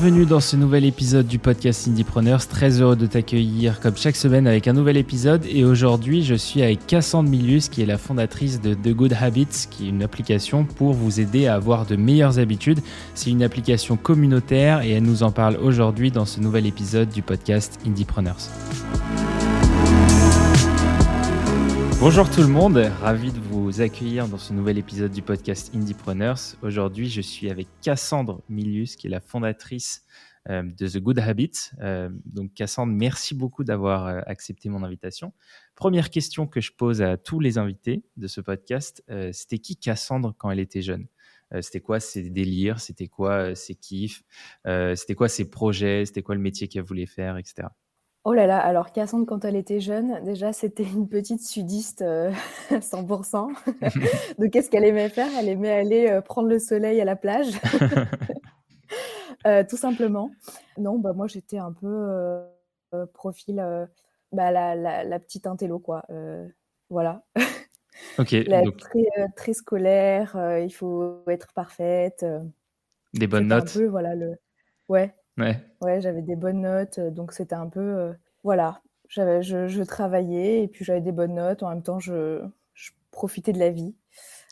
Bienvenue dans ce nouvel épisode du podcast Indiepreneurs. Très heureux de t'accueillir comme chaque semaine avec un nouvel épisode. Et aujourd'hui, je suis avec Cassandre Milius, qui est la fondatrice de The Good Habits, qui est une application pour vous aider à avoir de meilleures habitudes. C'est une application communautaire et elle nous en parle aujourd'hui dans ce nouvel épisode du podcast Indiepreneurs. Bonjour tout le monde, ravi de vous accueillir dans ce nouvel épisode du podcast Indiepreneurs. Aujourd'hui, je suis avec Cassandre Milius, qui est la fondatrice euh, de The Good Habits. Euh, donc Cassandre, merci beaucoup d'avoir euh, accepté mon invitation. Première question que je pose à tous les invités de ce podcast, c'était qui Cassandre quand elle était jeune? C'était quoi ses délires? C'était quoi ses kiffs? C'était quoi ses projets? C'était quoi le métier qu'elle voulait faire, etc. Oh là là, alors Cassandre, quand elle était jeune, déjà, c'était une petite sudiste 100%. Euh, Donc, qu'est-ce qu'elle aimait faire? Elle aimait aller euh, prendre le soleil à la plage, euh, tout simplement. Non, bah, moi, j'étais un peu profil, bah, la, petite intello, quoi. voilà. Ok. très, très scolaire, il faut être parfaite. Des bonnes notes. Un peu, voilà, le... Ouais, Ouais. Ouais, j'avais des bonnes notes, euh, donc c'était un peu, euh, voilà, j'avais je je travaillais et puis j'avais des bonnes notes. En même temps, je je profitais de la vie.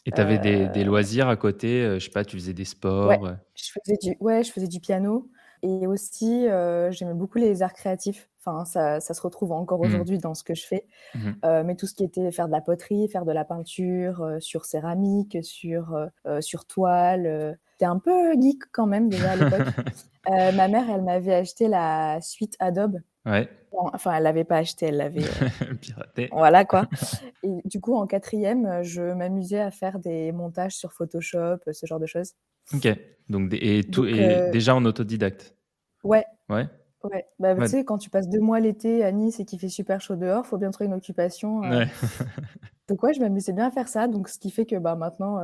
Et tu avais des des euh loisirs à côté, je sais pas, tu faisais des sports, Ouais, je faisais du ouais, je faisais du piano et aussi, j'aimais beaucoup les arts créatifs. Enfin, ça ça se retrouve encore mmh. aujourd'hui dans ce que je fais. Mmh mais tout ce qui était faire de la poterie, faire de la peinture, sur céramique, sur, sur toile, J'étais un peu geek quand même déjà à l'époque. Euh, ma mère, elle m'avait acheté la suite Adobe. Ouais. enfin, elle l'avait pas acheté, elle l'avait euh, piraté. Voilà quoi. Et du coup, en quatrième, je m'amusais à faire des montages sur Photoshop, ce genre de choses. Ok. Donc, et, tout, et euh, déjà en autodidacte. Ouais. Ouais. Ouais. Bah, Tu sais, quand tu passes deux mois l'été à Nice et qu'il fait super chaud dehors, faut bien trouver une occupation. Ouais. donc ouais, je m'amusais bien à faire ça. Donc ce qui fait que bah maintenant,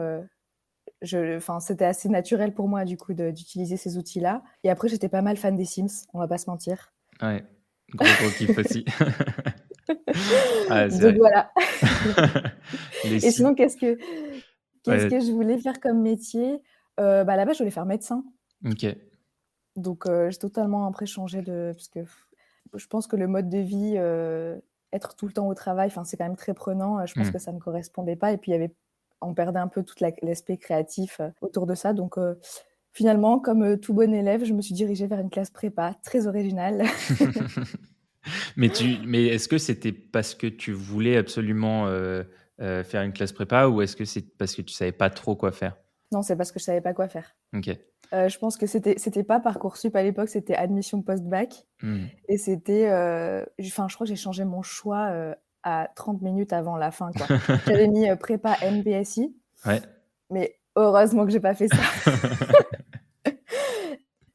enfin, c'était assez naturel pour moi du coup d'utiliser ces outils-là. Et après, j'étais pas mal fan des Sims, on va pas se mentir. Ouais, gros gros kiff aussi. ah, Donc voilà. et sinon, qu'est-ce que qu'est-ce que je voulais faire comme métier? Euh, bah, Là-bas, je voulais faire médecin. Ok. Donc euh, j'ai totalement après changé de parce que je pense que le mode de vie, euh, être tout le temps au travail, c'est quand même très prenant. Je pense mmh. que ça me correspondait pas. Et puis il y avait on perdait un peu tout l'aspect créatif euh, autour de ça. Donc, euh, finalement, comme euh, tout bon élève, je me suis dirigée vers une classe prépa très originale. mais tu, mais est-ce que c'était parce que tu voulais absolument faire une classe prépa ou est-ce que c'est parce que tu savais pas trop quoi faire? Non, c'est parce que je savais pas quoi faire. Ok. je pense que c'était c'était pas parcoursup à l'époque, c'était admission post-bac mmh. et c'était, enfin, je crois que j'ai changé mon choix à 30 minutes avant la fin. J'avais mis euh, prépa MBSI. Ouais. Mais heureusement que j'ai pas fait ça.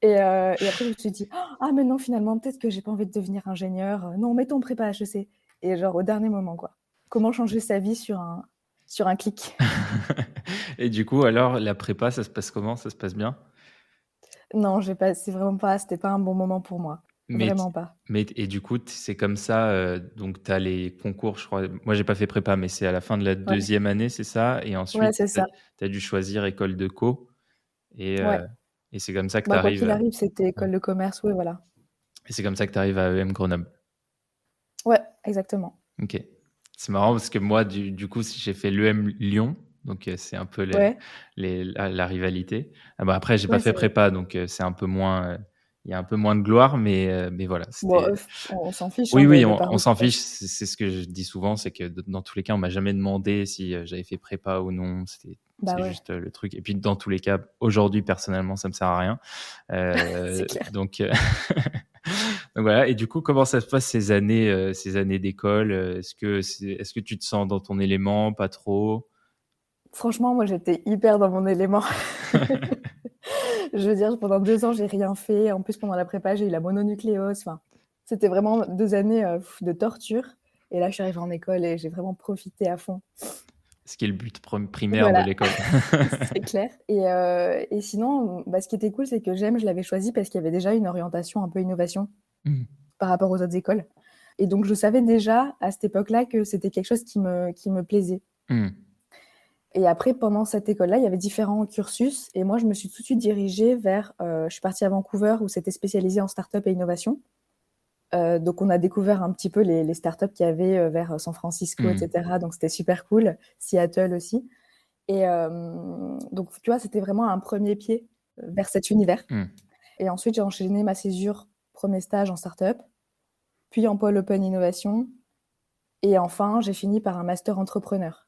Euh, et, après, je me suis dit, ah, mais non, finalement, peut-être que j'ai pas envie de devenir ingénieur. Non, mettons prépa HEC. Et genre, au dernier moment, quoi. Comment changer sa vie sur un, sur un clic? et du coup, alors, la prépa, ça se passe comment? Ça se passe bien? Non, pas, c'est vraiment pas, c'était pas un bon moment pour moi. Vraiment pas. Mais, et du coup, c'est comme ça, euh, donc tu as les concours, je crois. Moi, j'ai pas fait prépa, mais c'est à la fin de la deuxième année, c'est ça? Et ensuite, tu as, dû choisir école de co. Et, euh, et c'est comme ça que tu arrives. Bah, arrive, c'était école de commerce, oui, voilà. Et c'est comme ça que tu arrives à EM Grenoble. Ouais, exactement. Ok. C'est marrant parce que moi, du, du coup, j'ai fait l'EM Lyon. Donc, euh, c'est un peu les, la, rivalité. Ah bah, après, j'ai pas fait prépa, donc c'est un peu moins il y a un peu moins de gloire, mais, euh, mais voilà. Euh, on s'en fiche. Oui, hein, oui, on, s'en fiche. C'est ce que je dis souvent, c'est que dans tous les cas, on m'a jamais demandé si euh, j'avais fait prépa ou non. C'était bah juste le truc. Et puis, dans tous les cas, aujourd'hui, personnellement, ça me sert à rien. donc, donc voilà. Et du coup, comment ça se passe ces années, ces années d'école? Est-ce que, est-ce que tu te sens dans ton élément, pas trop? Franchement, moi, j'étais hyper dans mon élément. je veux dire, pendant deux ans, j'ai rien fait. En plus, pendant la prépa, j'ai eu la mononucléose. Enfin, c'était vraiment deux années euh, de torture. Et là, je suis arrivée en école et j'ai vraiment profité à fond. Ce qui est le but primaire de l'école. c'est clair. Et, euh, et sinon, bah, ce qui était cool, c'est que j'aime, je l'avais choisi parce qu'il y avait déjà une orientation un peu innovation mmh. par rapport aux autres écoles. Et donc, je savais déjà à cette époque-là que c'était quelque chose qui me, qui me plaisait. Mmh. Et après, pendant cette école-là, il y avait différents cursus. Et moi, je me suis tout de suite dirigée vers. je suis partie à Vancouver où c'était spécialisé en start-up et innovation. donc, on a découvert un petit peu les, les startups qu'il y avait vers San Francisco, mmh. etc. Donc, c'était super cool. Seattle aussi. Et donc, tu vois, c'était vraiment un premier pied vers cet univers. Mmh. Et ensuite, j'ai enchaîné ma césure, premier stage en start-up, puis en pôle open innovation. Et enfin, j'ai fini par un master entrepreneur.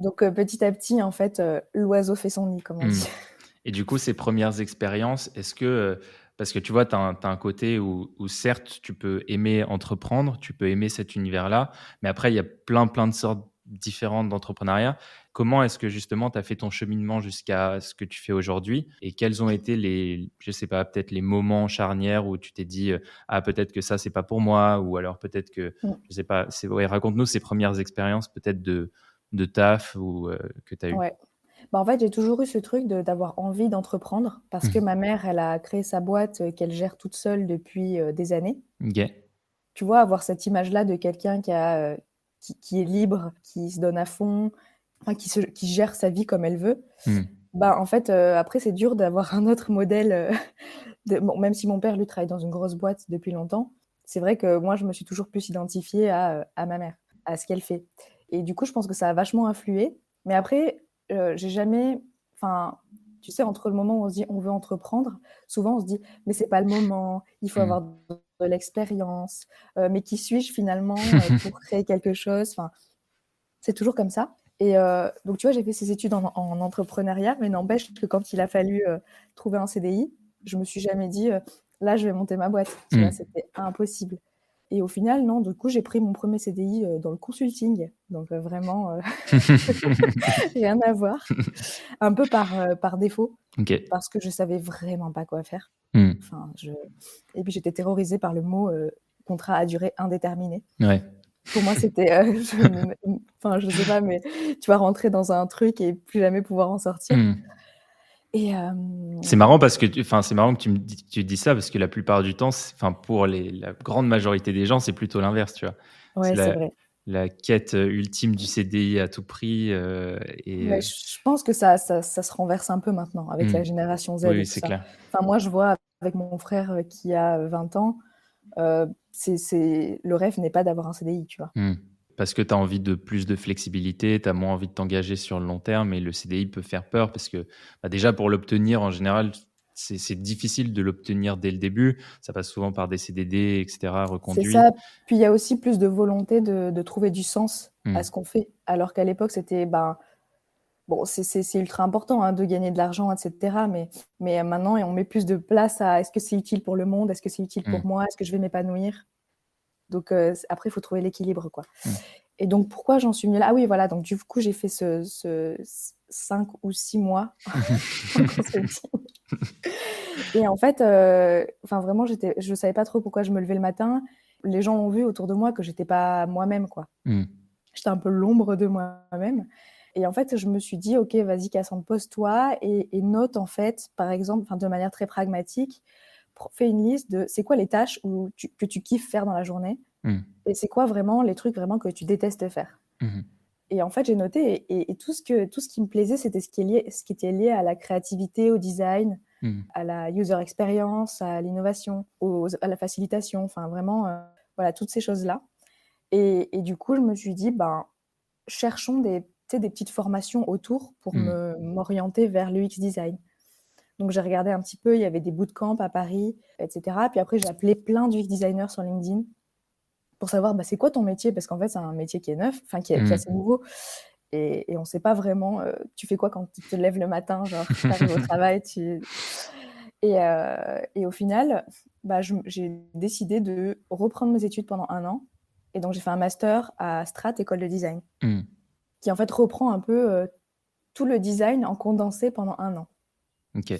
Donc, petit à petit, en fait, l'oiseau fait son nid, comme on mmh. dit. Et du coup, ces premières expériences, est-ce que parce que tu vois, tu as, un côté où, certes, tu peux aimer entreprendre, tu peux aimer cet univers-là, mais après, il y a plein, plein de sortes différentes d'entrepreneuriat. Comment est-ce que justement tu as fait ton cheminement jusqu'à ce que tu fais aujourd'hui? Et quels ont été les, je sais pas, peut-être les moments charnières où tu t'es dit euh, ah peut-être que ça c'est pas pour moi ou alors peut-être que je je sais pas, ouais, raconte-nous ces premières expériences peut-être de de taf ou euh, que tu as eu? Ouais. Bah en fait, j'ai toujours eu ce truc d'avoir envie d'entreprendre parce que mmh. ma mère, elle a créé sa boîte euh, qu'elle gère toute seule depuis des années. Tu vois, avoir cette image-là de quelqu'un qui, a, qui, est libre, qui se donne à fond, qui, se, qui, gère sa vie comme elle veut, hmm. bah, en fait, euh, après, c'est dur d'avoir un autre modèle. Euh, de, bon, même si mon père, lui, travaille dans une grosse boîte depuis longtemps, c'est vrai que moi, je me suis toujours plus identifiée à, à ma mère, à ce qu'elle fait. Et du coup, je pense que ça a vachement influé. Mais après, euh, j'ai jamais. Enfin, tu sais, entre le moment où on se dit on veut entreprendre, souvent on se dit mais c'est pas le moment, il faut hmm. avoir de l'expérience, mais qui suis-je finalement pour créer quelque chose? Enfin, c'est toujours comme ça. Et donc, tu vois, j'ai fait ces études en, entrepreneuriat, mais n'empêche que quand il a fallu trouver un CDI, je me suis jamais dit, là, je vais monter ma boîte. Mmh. C'était impossible. Et au final, non, du coup, j'ai pris mon premier CDI dans le consulting. Donc, vraiment, rien à voir. Un peu par, par défaut. Parce que je savais vraiment pas quoi faire. Mmh. Enfin, je... Et puis, j'étais terrorisée par le mot contrat à durée indéterminée. Ouais. Pour moi, c'était, euh, je, enfin, je sais pas, mais tu vas rentrer dans un truc et plus jamais pouvoir en sortir. Hmm. Et euh, c'est marrant parce que, enfin, c'est marrant que tu me dis, tu dis ça parce que la plupart du temps, enfin, pour les, la grande majorité des gens, c'est plutôt l'inverse, tu vois. Ouais, c'est vrai. La quête euh, ultime du CDI à tout prix. et... je pense que ça, ça, ça, se renverse un peu maintenant avec la hmm. génération Z. Oui, c'est clair. Enfin, moi, je vois avec mon frère qui a 20 ans, euh, c'est le rêve n'est pas d'avoir un CDI, tu vois. Hmm. Parce que tu as envie de plus de flexibilité, tu as moins envie de t'engager sur le long terme, et le CDI peut faire peur parce que bah, déjà pour l'obtenir, en général, c'est difficile de l'obtenir dès le début. Ça passe souvent par des CDD, etc., reconduits. C'est ça. Puis il y a aussi plus de volonté de, trouver du sens à hmm. ce qu'on fait. Alors qu'à l'époque, c'était ben, bon, c'est ultra important hein, de gagner de l'argent, etc. Mais, mais maintenant, on met plus de place à est-ce que c'est utile pour le monde, est-ce que c'est utile pour mm. moi, est-ce que je vais m'épanouir? Donc euh, après, il faut trouver l'équilibre, quoi. Mm. Et donc, pourquoi j'en suis venue là? Ah oui, voilà. Donc, du coup, j'ai fait ce, ce 5 ou 6 mois. et en fait, euh, enfin vraiment, j'étais, je savais pas trop pourquoi je me levais le matin. Les gens ont vu autour de moi que j'étais pas moi-même, quoi. Mm. J'étais un peu l'ombre de moi-même. Et en fait, je me suis dit, OK, vas-y, Cassandre, pose-toi et, note, en fait, par exemple, de manière très pragmatique, fais une liste de c'est quoi les tâches où que tu kiffes faire dans la journée mmh. et c'est quoi vraiment les trucs vraiment que tu détestes faire. Mmh. Et en fait, j'ai noté et, tout, ce que, tout ce qui me plaisait, c'était ce, qui est lié, ce qui était lié à la créativité, au design, mmh. à la user experience, à l'innovation, à la facilitation, enfin vraiment, euh, voilà, toutes ces choses-là. Et, et, du coup, je me suis dit, ben, cherchons des des petites formations autour pour m'orienter vers l'UX design. Donc j'ai regardé un petit peu, il y avait des bootcamps à Paris, etc. Puis après, j'ai appelé plein d'UX designers sur LinkedIn pour savoir bah, c'est quoi ton métier, parce qu'en fait, c'est un métier qui est neuf, enfin qui, est mmh. assez nouveau. Et, on ne sait pas vraiment, euh, tu fais quoi quand tu te lèves le matin, genre tu arrives au travail, tu... Et, euh, et, au final, bah, j'ai décidé de reprendre mes études pendant un an. Et donc j'ai fait un master à Strat, école de design. Mmh qui en fait reprend un peu euh, tout le design en condensé pendant un an. Ok.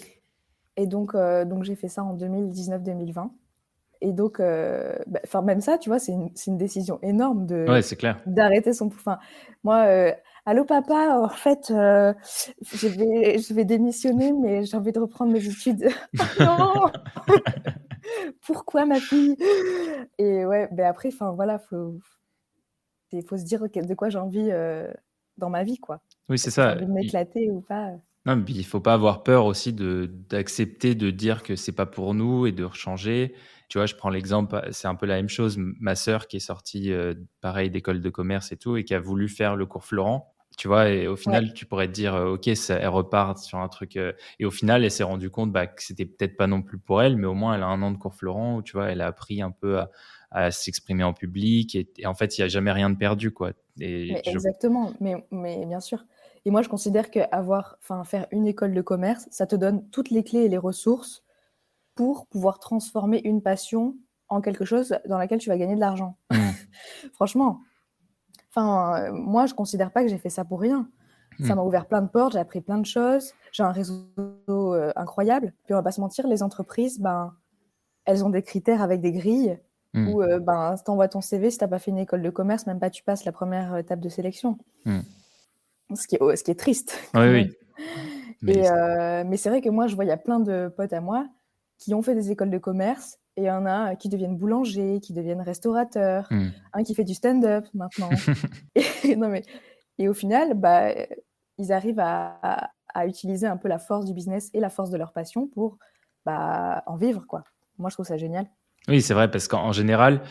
Et donc, euh, donc j'ai fait ça en 2019-2020. Et donc, euh, bah, même ça, tu vois, c'est une, une, décision énorme de d'arrêter son. Enfin, moi, allô papa, en fait, je vais je vais démissionner, mais j'ai envie de reprendre mes études. non. Pourquoi ma fille? Et ouais, ben après, enfin voilà, faut il faut se dire de quoi j'ai envie dans ma vie, quoi. Oui, c'est ça. De m'éclater ou pas? Non, mais il faut pas avoir peur aussi d'accepter de, dire que c'est pas pour nous et de changer. Tu vois, je prends l'exemple, c'est un peu la même chose. Ma sœur qui est sortie, euh, pareil, d'école de commerce et tout, et qui a voulu faire le cours Florent. Tu vois, et au final, tu pourrais te dire, euh, OK, ça, elle repart sur un truc. Euh, et au final, elle s'est rendue compte bah, que c'était peut-être pas non plus pour elle, mais au moins, elle a un an de cours Florent où, tu vois, elle a appris un peu à, s'exprimer en public. Et, en fait, il n'y a jamais rien de perdu, quoi. Et Exactement, mais, mais bien sûr. Et moi, je considère qu'avoir, enfin, faire une école de commerce, ça te donne toutes les clés et les ressources pour pouvoir transformer une passion en quelque chose dans laquelle tu vas gagner de l'argent. Mmh. Franchement. Enfin, moi, je considère pas que j'ai fait ça pour rien. Ça mmh. m'a ouvert plein de portes, j'ai appris plein de choses, j'ai un réseau euh, incroyable. Puis on va pas se mentir, les entreprises, ben, elles ont des critères avec des grilles mmh. où euh, ben, si tu envoies ton CV, si tu n'as pas fait une école de commerce, même pas tu passes la première étape de sélection ce qui est, ce qui est triste. Oui, oui. Mais, euh, mais c'est vrai que moi, je vois, il y a plein de potes à moi qui ont fait des écoles de commerce et il y en a qui deviennent boulangers, qui deviennent restaurateurs, hmm. un qui fait du stand-up maintenant. et, non, mais, et au final, bah, ils arrivent à, à, utiliser un peu la force du business et la force de leur passion pour bah, en vivre. quoi. Moi, je trouve ça génial. Oui, c'est vrai, parce qu'en général,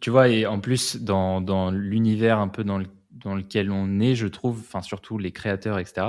tu vois, et en plus, dans, dans l'univers un peu dans le dans lequel on est, je trouve, enfin surtout les créateurs, etc.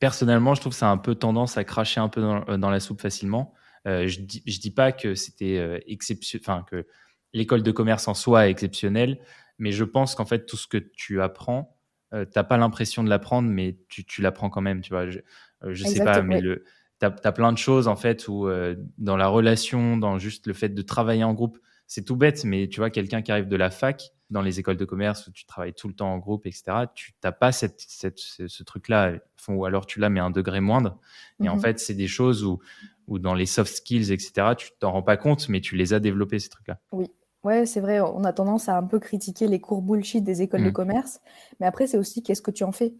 Personnellement, je trouve que ça a un peu tendance à cracher un peu dans, euh, la soupe facilement. Euh, je dis, je dis pas que c'était euh, exceptionnel, enfin que l'école de commerce en soi est exceptionnelle, mais je pense qu'en fait tout ce que tu apprends, tu t'as pas l'impression de l'apprendre, mais tu, tu l'apprends quand même. Tu vois, je, je sais pas, mais le tu as, plein de choses en fait où dans la relation, dans juste le fait de travailler en groupe, c'est tout bête, mais tu vois, quelqu'un qui arrive de la fac, dans les écoles de commerce où tu travailles tout le temps en groupe, etc., tu n'as pas cette, cette, ce, truc-là, ou alors tu l'as, mais un degré moindre. Et en mhm. fait, c'est des choses où, où, dans les soft skills, etc., tu t'en rends pas compte, mais tu les as développés, ces trucs-là. Oui. Ouais, c'est vrai, on a tendance à un peu critiquer les cours bullshit des écoles de mm. commerce, mais après, c'est aussi qu'est-ce que tu en fais.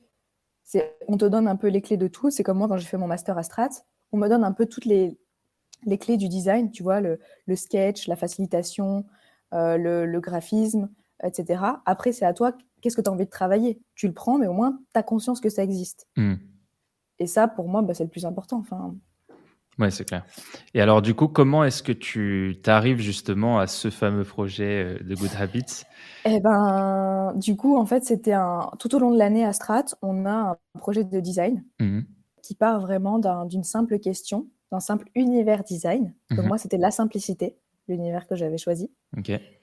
On te donne un peu les clés de tout. C'est comme moi, quand j'ai fait mon master à Strat, on me donne un peu toutes les, les clés du design, tu vois, le, le sketch, la facilitation, euh, le, le, graphisme, etc. Après, c'est à toi, qu'est-ce que tu as envie de travailler? Tu le prends, mais au moins, tu as conscience que ça existe. Hmm. Et ça, pour moi, bah, c'est le plus important. Enfin... Oui, c'est clair. Et alors, du coup, comment est-ce que tu arrives justement à ce fameux projet euh, de Good Habits? Eh ben, du coup, en fait, c'était un... tout au long de l'année à Strat, on a un projet de design hmm. qui part vraiment d'une simple question, d'un simple univers design. Donc, hmm. moi, c'était la simplicité l'univers que j'avais choisi.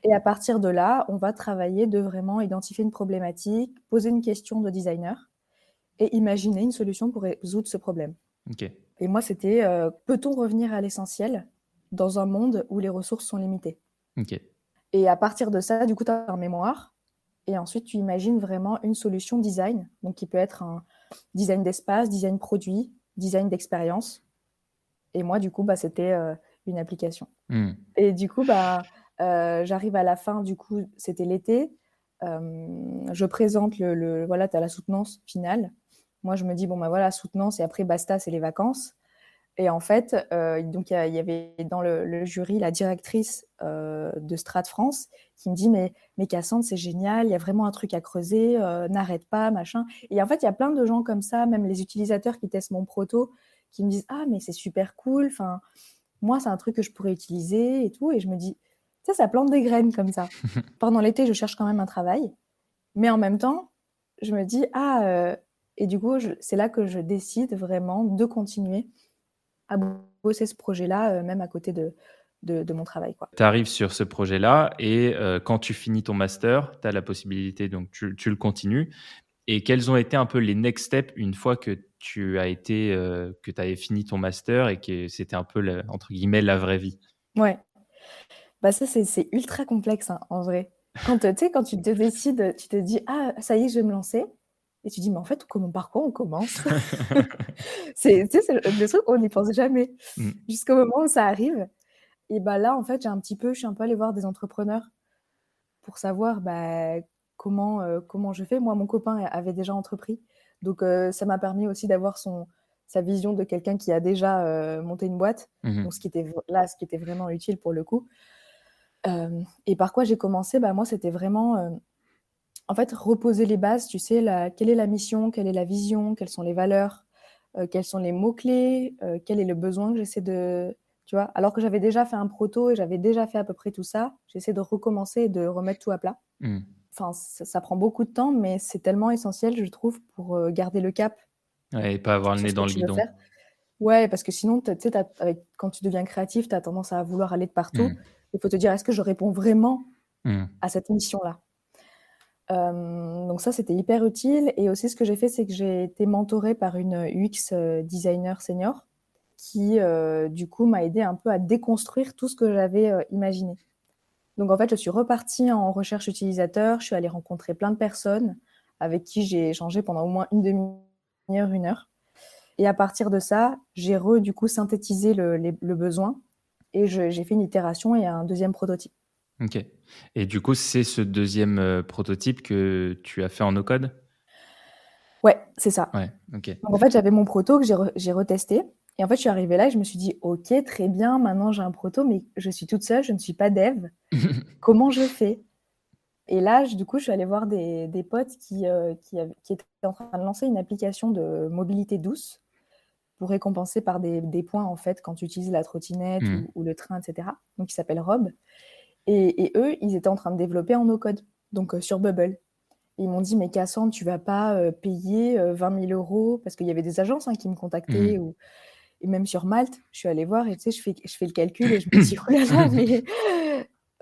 Et à partir de là, on va travailler de vraiment identifier une problématique, poser une question de designer et imaginer une solution pour résoudre ce problème. Et moi, c'était euh, peut-on revenir à l'essentiel dans un monde où les ressources sont limitées? Et à partir de ça, du coup, tu as un mémoire et ensuite tu imagines vraiment une solution design, donc qui peut être un design d'espace, design produit, design d'expérience. Et moi, du coup, bah, c'était euh, une application. Hmm. Et du coup, bah, euh, j'arrive à la fin, du coup, c'était l'été. Euh, je présente le, voilà, tu as la soutenance finale. Moi, je me dis, bon, bah voilà, soutenance, et après, basta, c'est les vacances. Et en fait, euh, donc il y, avait dans le, jury la directrice de Strat France qui me dit mais mais Cassandre c'est génial, il y a vraiment un truc à creuser, n'arrête pas machin. Et en fait il y a plein de gens comme ça, même les utilisateurs qui testent mon proto, qui me disent ah mais c'est super cool, enfin moi, c'est un truc que je pourrais utiliser et tout. Et je me dis, ça, ça plante des graines comme ça. Pendant l'été, je cherche quand même un travail. Mais en même temps, je me dis, ah, euh, et du coup, c'est là que je décide vraiment de continuer à bosser ce projet-là, euh, même à côté de, de, mon travail. Tu arrives sur ce projet-là et euh, quand tu finis ton master, tu as la possibilité, donc tu, tu, le continues. Et quels ont été un peu les next steps une fois que tu as été, euh, que tu avais fini ton master et que c'était un peu, entre guillemets, la vraie vie Ouais. Bah ça, c'est ultra complexe, hein, en vrai. Quand, quand tu te décides, tu te dis, ah, ça y est, je vais me lancer. Et tu dis, mais en fait, comment, par quoi on commence? C'est le truc, on n'y pense jamais. Mm. Jusqu'au moment où ça arrive. Et bah là, en fait, j'ai un petit peu, je suis un peu allée voir des entrepreneurs pour savoir bah, comment, euh, comment je fais. Moi, mon copain avait déjà entrepris. Donc, euh, ça m'a permis aussi d'avoir son, sa vision de quelqu'un qui a déjà euh, monté une boîte. Mmh Donc, ce qui était là, ce qui était vraiment utile pour le coup. et par quoi j'ai commencé? Bah, Moi, c'était vraiment en fait, reposer les bases, tu sais, la, quelle est la mission, quelle est la vision, quelles sont les valeurs, euh, quels sont les mots-clés, euh, quel est le besoin que j'essaie de... Tu vois, alors que j'avais déjà fait un proto et j'avais déjà fait à peu près tout ça, j'essaie de recommencer et de remettre tout à plat. Mmh. Enfin, ça, prend beaucoup de temps, mais c'est tellement essentiel, je trouve, pour euh, garder le cap. Ouais, et pas avoir le nez dans le guidon. Ouais, parce que sinon, tu sais, quand tu deviens créatif, tu as tendance à vouloir aller de partout. Mmh. Il faut te dire, est-ce que je réponds vraiment mmh. à cette mission-là? Donc ça, c'était hyper utile. Et aussi, ce que j'ai fait, c'est que j'ai été mentorée par une UX euh, designer senior qui, euh, du coup, m'a aidé un peu à déconstruire tout ce que j'avais euh, imaginé. Donc, en fait, je suis repartie en recherche utilisateur. Je suis allée rencontrer plein de personnes avec qui j'ai échangé pendant au moins une demi-heure, une heure. Et à partir de ça, j'ai re, du coup, synthétisé le, le besoin et j'ai fait une itération et un deuxième prototype. Ok. Et du coup, c'est ce deuxième euh, prototype que tu as fait en no-code? Ouais, c'est ça. Ouais, ok. en fait, j'avais mon proto que j'ai retesté. Et en fait, je suis arrivée là et je me suis dit, OK, très bien, maintenant j'ai un proto, mais je suis toute seule, je ne suis pas dev. Comment je fais? Et là, du coup, je suis allée voir des, potes qui, euh, qui, étaient en train de lancer une application de mobilité douce pour récompenser par des, points, en fait, quand tu utilises la trottinette hmm. ou, ou, le train, etc. Donc, qui s'appelle Rob. Et, eux, ils étaient en train de développer en no-code, donc euh, sur Bubble. ils m'ont dit, mais Cassandre, tu vas pas euh, payer 20 euh, 000 euros? Parce qu'il y avait des agences hein, qui me contactaient. Mmh. Ou... Et même sur Malte, je suis allée voir et tu sais, je fais, je fais le calcul et je me dis, oh là là, mais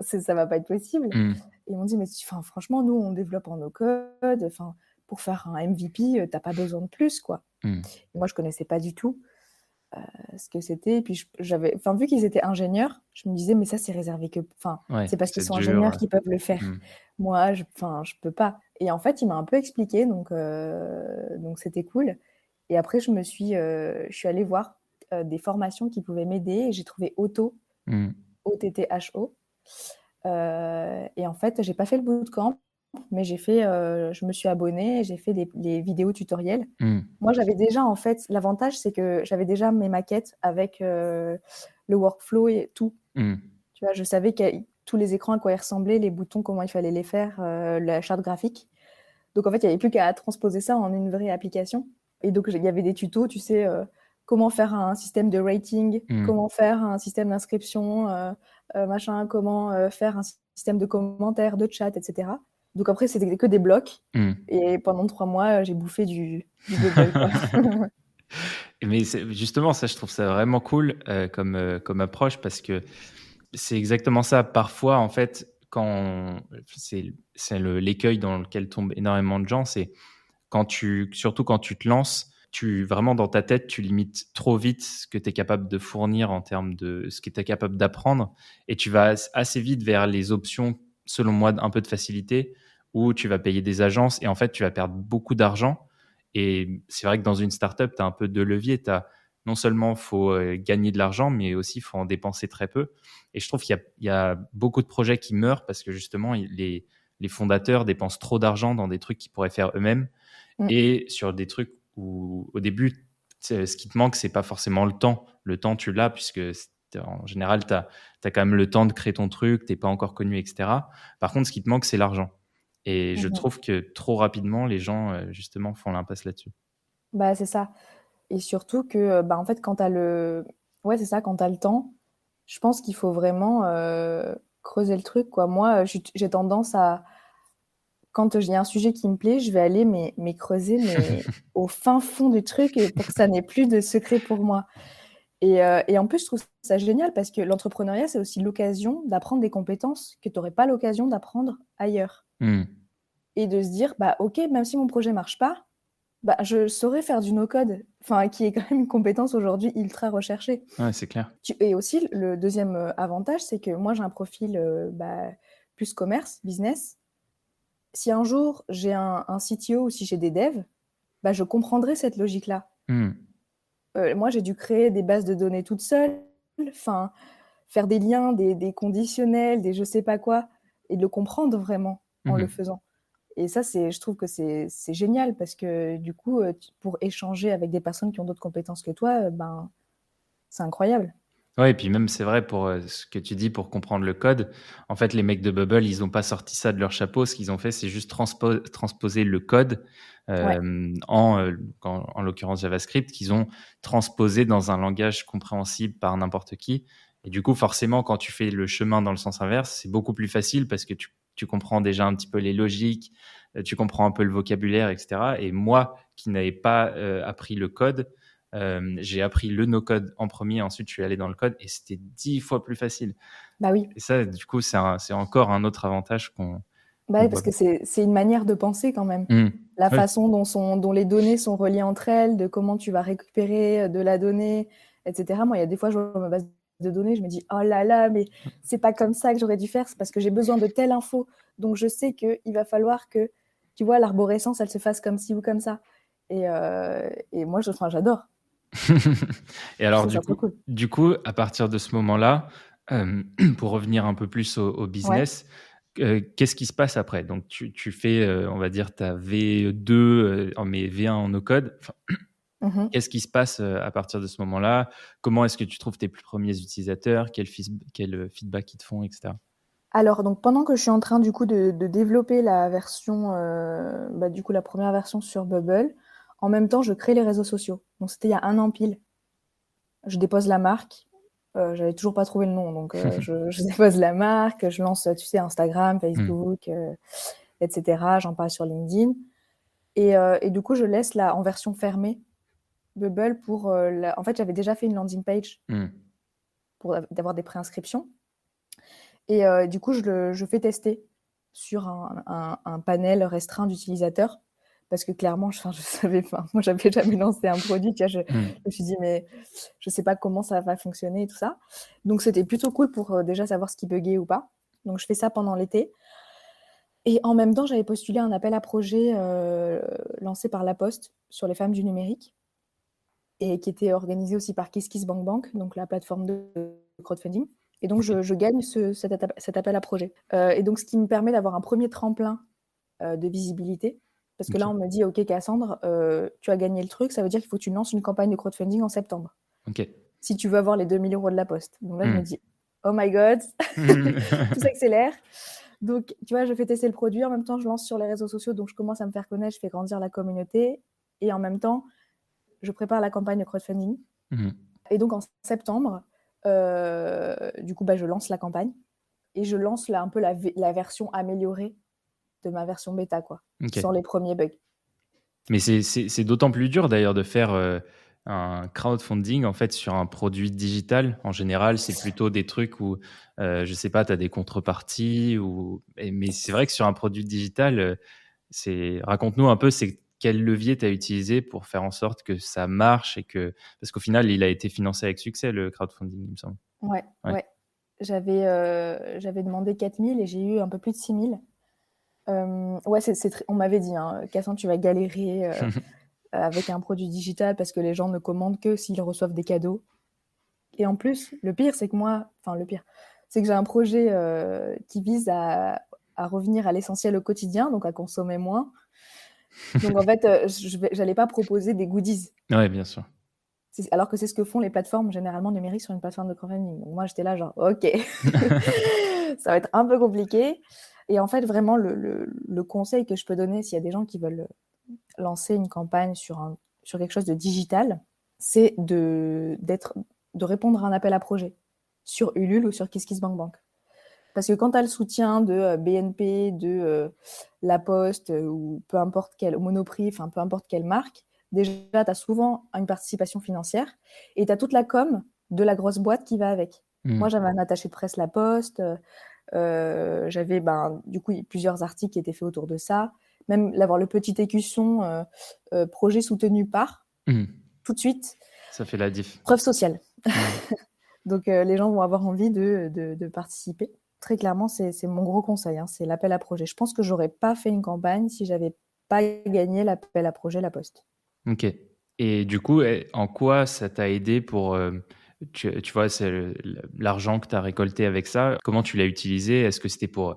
ça va pas être possible. Mmh. ils m'ont dit, mais franchement, nous, on développe en no-code. Enfin, pour faire un MVP, t'as pas besoin de plus, quoi. Mmh. moi, je connaissais pas du tout. Euh, ce que c'était. Et puis j'avais, enfin vu qu'ils étaient ingénieurs, je me disais mais ça c'est réservé que, enfin c'est parce qu'ils sont ingénieurs qu'ils peuvent le faire. Mmh. Moi, je, enfin je peux pas. Et en fait, il m'a un peu expliqué, donc euh, donc c'était cool. Et après, je me suis, euh, je suis allée voir des formations qui pouvaient m'aider et j'ai trouvé Auto, mmh. O-T-T-H-O. et en fait, j'ai pas fait le bootcamp, mais j'ai fait, euh, je me suis abonnée, j'ai fait des, les vidéos tutoriels. Hmm. Moi, j'avais déjà, en fait, l'avantage, c'est que j'avais déjà mes maquettes avec euh, le workflow et tout. Hmm. Tu vois, je savais que, tous les écrans à quoi ils ressemblaient, les boutons, comment il fallait les faire, euh, la charte graphique. Donc, en fait, il n'y avait plus qu'à transposer ça en une vraie application. Et donc, il y avait des tutos, tu sais, comment faire un système de rating, hmm. comment faire un système d'inscription, machin, comment faire un système de commentaires, de chat, etc. Donc après, c'était que des blocs. Hmm. Et pendant trois mois, j'ai bouffé du, du Mais justement, ça, je trouve ça vraiment cool euh, comme, euh, comme approche parce que c'est exactement ça. Parfois, en fait, quand c'est l'écueil dans lequel tombent énormément de gens, c'est quand tu, surtout quand tu te lances, tu vraiment dans ta tête, tu limites trop vite ce que tu es capable de fournir en termes de ce que tu es capable d'apprendre et tu vas assez vite vers les options, selon moi, un peu de facilité où tu vas payer des agences et en fait, tu vas perdre beaucoup d'argent. Et c'est vrai que dans une startup, tu as un peu de levier. Tu as non seulement faut euh, gagner de l'argent, mais aussi faut en dépenser très peu. Et je trouve qu'il y, a beaucoup de projets qui meurent parce que justement, les, les fondateurs dépensent trop d'argent dans des trucs qu'ils pourraient faire eux-mêmes mm. et sur des trucs où, au début, ce qui te manque, c'est pas forcément le temps. Le temps, tu l'as puisque en général, tu as, as, quand même le temps de créer ton truc, tu pas encore connu, etc. Par contre, ce qui te manque, c'est l'argent. Et je mmh trouve que trop rapidement, les gens, euh, justement, font l'impasse là-dessus. Bah, c'est ça. Et surtout que, euh, bah, en fait, quand tu as le... Ouais, c'est ça, quand tu as le temps, je pense qu'il faut vraiment euh, creuser le truc, quoi. Moi, j'ai tendance à... Quand j'ai un sujet qui me plaît, je vais aller mais, mais creuser mais au fin fond du truc pour que ça n'ait plus de secret pour moi. Et, et, en plus, je trouve ça génial parce que l'entrepreneuriat, c'est aussi l'occasion d'apprendre des compétences que tu n'aurais pas l'occasion d'apprendre ailleurs. Hmm. Et de se dire, bah, OK, même si mon projet marche pas, bah, je saurais faire du no-code, enfin, qui est quand même une compétence aujourd'hui ultra recherchée. Ouais, c'est clair. Et aussi, le deuxième euh, avantage, c'est que moi, j'ai un profil euh, bah, plus commerce, business. Si un jour j'ai un, un, CTO ou si j'ai des devs, bah, je comprendrai cette logique-là. Hmm. Euh, moi, j'ai dû créer des bases de données toute seule, enfin, faire des liens, des, des conditionnels, des je sais pas quoi, et de le comprendre vraiment en le mmh faisant. Et ça, je trouve que c'est, génial parce que du coup, euh, pour échanger avec des personnes qui ont d'autres compétences que toi, euh, ben, c'est incroyable. Ouais, et puis même c'est vrai pour ce que tu dis pour comprendre le code. En fait, les mecs de Bubble, ils n'ont pas sorti ça de leur chapeau. Ce qu'ils ont fait, c'est juste transposer le code en, en, l'occurrence JavaScript, qu'ils ont transposé dans un langage compréhensible par n'importe qui. Et du coup, forcément, quand tu fais le chemin dans le sens inverse, c'est beaucoup plus facile parce que tu, tu, comprends déjà un petit peu les logiques, tu comprends un peu le vocabulaire, etc. Et moi, qui n'avais pas appris le code, euh, j'ai appris le no-code en premier, ensuite je suis allé dans le code et c'était dix fois plus facile. Bah oui. Et ça, du coup, c'est encore un autre avantage qu'on. Bah oui, parce que c'est une manière de penser quand même. Mmh. La façon dont, sont, dont les données sont reliées entre elles, de comment tu vas récupérer euh, de la donnée, etc. Moi, il y a des fois, je vois ma base de données, je me dis, oh là là, mais c'est pas comme ça que j'aurais dû faire, c'est parce que j'ai besoin de telle info. Donc, je sais qu'il va falloir que, tu vois, l'arborescence, elle se fasse comme ci ou comme ça. Et, euh, et moi, j'adore. et alors, du coup, du coup, à partir de ce moment-là, euh, pour revenir un peu plus au, business, euh, qu'est-ce qui se passe après? Donc, tu, tu fais, euh, on va dire, ta V2, mais V1 en no-code. Mmh qu'est-ce qui se passe à partir de ce moment-là? Comment est-ce que tu trouves tes premiers utilisateurs? Quel, quel, feedback ils te font, etc. Alors, donc, pendant que je suis en train du coup de, développer la version, bah, du coup, la première version sur Bubble, en même temps, je crée les réseaux sociaux. Donc, c'était il y a un an pile. Je dépose la marque. Euh, J'avais toujours pas trouvé le nom, donc euh, je, dépose la marque, je lance, tu sais, Instagram, Facebook, euh, etc. J'en parle sur LinkedIn. Euh, et, du coup, je laisse la, en version fermée Bubble pour. En fait, j'avais déjà fait une landing page hmm. pour d'avoir des préinscriptions. Et du coup, je, je fais tester sur un, un panel restreint d'utilisateurs parce que clairement, je, je savais, pas. moi, j'avais jamais lancé un produit, tu vois, je, mmh. me suis dit, mais je sais pas comment ça va fonctionner et tout ça. Donc, c'était plutôt cool pour euh, déjà savoir ce qui buguait ou pas. Donc, je fais ça pendant l'été. Et en même temps, j'avais postulé un appel à projet euh, lancé par La Poste sur les femmes du numérique et qui était organisé aussi par KissKissBankBank, donc la plateforme de crowdfunding. Et donc, je, gagne cet, appel à projet. Euh, et donc, ce qui me permet d'avoir un premier tremplin de visibilité parce que là, on me dit, OK, Cassandre, euh, tu as gagné le truc, ça veut dire qu'il faut que tu lances une campagne de crowdfunding en septembre. OK. Si tu veux avoir les 2000 euros de la poste. Donc là, je me hmm. dis, oh my God, tout s'accélère. Donc, tu vois, je fais tester le produit. En même temps, je lance sur les réseaux sociaux. Donc, je commence à me faire connaître, je fais grandir la communauté. Et en même temps, je prépare la campagne de crowdfunding. Hmm. Et donc, en septembre, euh, du coup, bah, je lance la campagne. Et je lance là, un peu la, la version améliorée de ma version bêta, quoi, sans les premiers bugs. Mais c'est d'autant plus dur d'ailleurs de faire euh, un crowdfunding en fait sur un produit digital. En général, c'est plutôt des trucs où, euh, je sais pas, tu as des contreparties. Ou... Mais c'est vrai que sur un produit digital, euh, c'est raconte-nous un peu c'est quel levier tu as utilisé pour faire en sorte que ça marche et que. Parce qu'au final, il a été financé avec succès, le crowdfunding, il me semble. Ouais, ouais. J'avais j'avais demandé 4000 et j'ai eu un peu plus de 6000. Euh, ouais, c'est, on m'avait dit, hein, Cassandre, tu vas galérer euh, avec un produit digital parce que les gens ne commandent que s'ils reçoivent des cadeaux. Et en plus, le pire, c'est que moi, enfin le pire, c'est que j'ai un projet euh, qui vise à, à, revenir à l'essentiel au quotidien, donc à consommer moins. Donc en fait, je n'allais pas proposer des goodies. Ouais, bien sûr. Alors que c'est ce que font les plateformes généralement numériques sur une plateforme de crowdfunding. Donc moi, j'étais là genre, ok, ça va être un peu compliqué. Et en fait, vraiment, le, conseil que je peux donner s'il y a des gens qui veulent lancer une campagne sur, un, sur quelque chose de digital, c'est de, de répondre à un appel à projet sur Ulule ou sur KissKissBankBank. Parce que quand tu as le soutien de euh, BNP, de euh, La Poste euh, ou peu importe quel Monoprix, enfin peu importe quelle marque, déjà tu as souvent une participation financière et tu as toute la com de la grosse boîte qui va avec. Mmh. Moi, j'avais un attaché de presse La Poste, j'avais ben, du coup plusieurs articles qui étaient faits autour de ça. Même l'avoir le petit écusson euh, euh, projet soutenu par, mmh. tout de suite. Ça fait la diff. Preuve sociale. Mmh. Donc les gens vont avoir envie de, de, participer. Très clairement, c'est mon gros conseil, hein, c'est l'appel à projet. Je pense que j'aurais pas fait une campagne si j'avais pas gagné l'appel à projet La Poste. Ok. Et du coup, eh, en quoi ça t'a aidé pour tu, vois, c'est l'argent que tu as récolté avec ça. Comment tu l'as utilisé? Est-ce que c'était pour euh,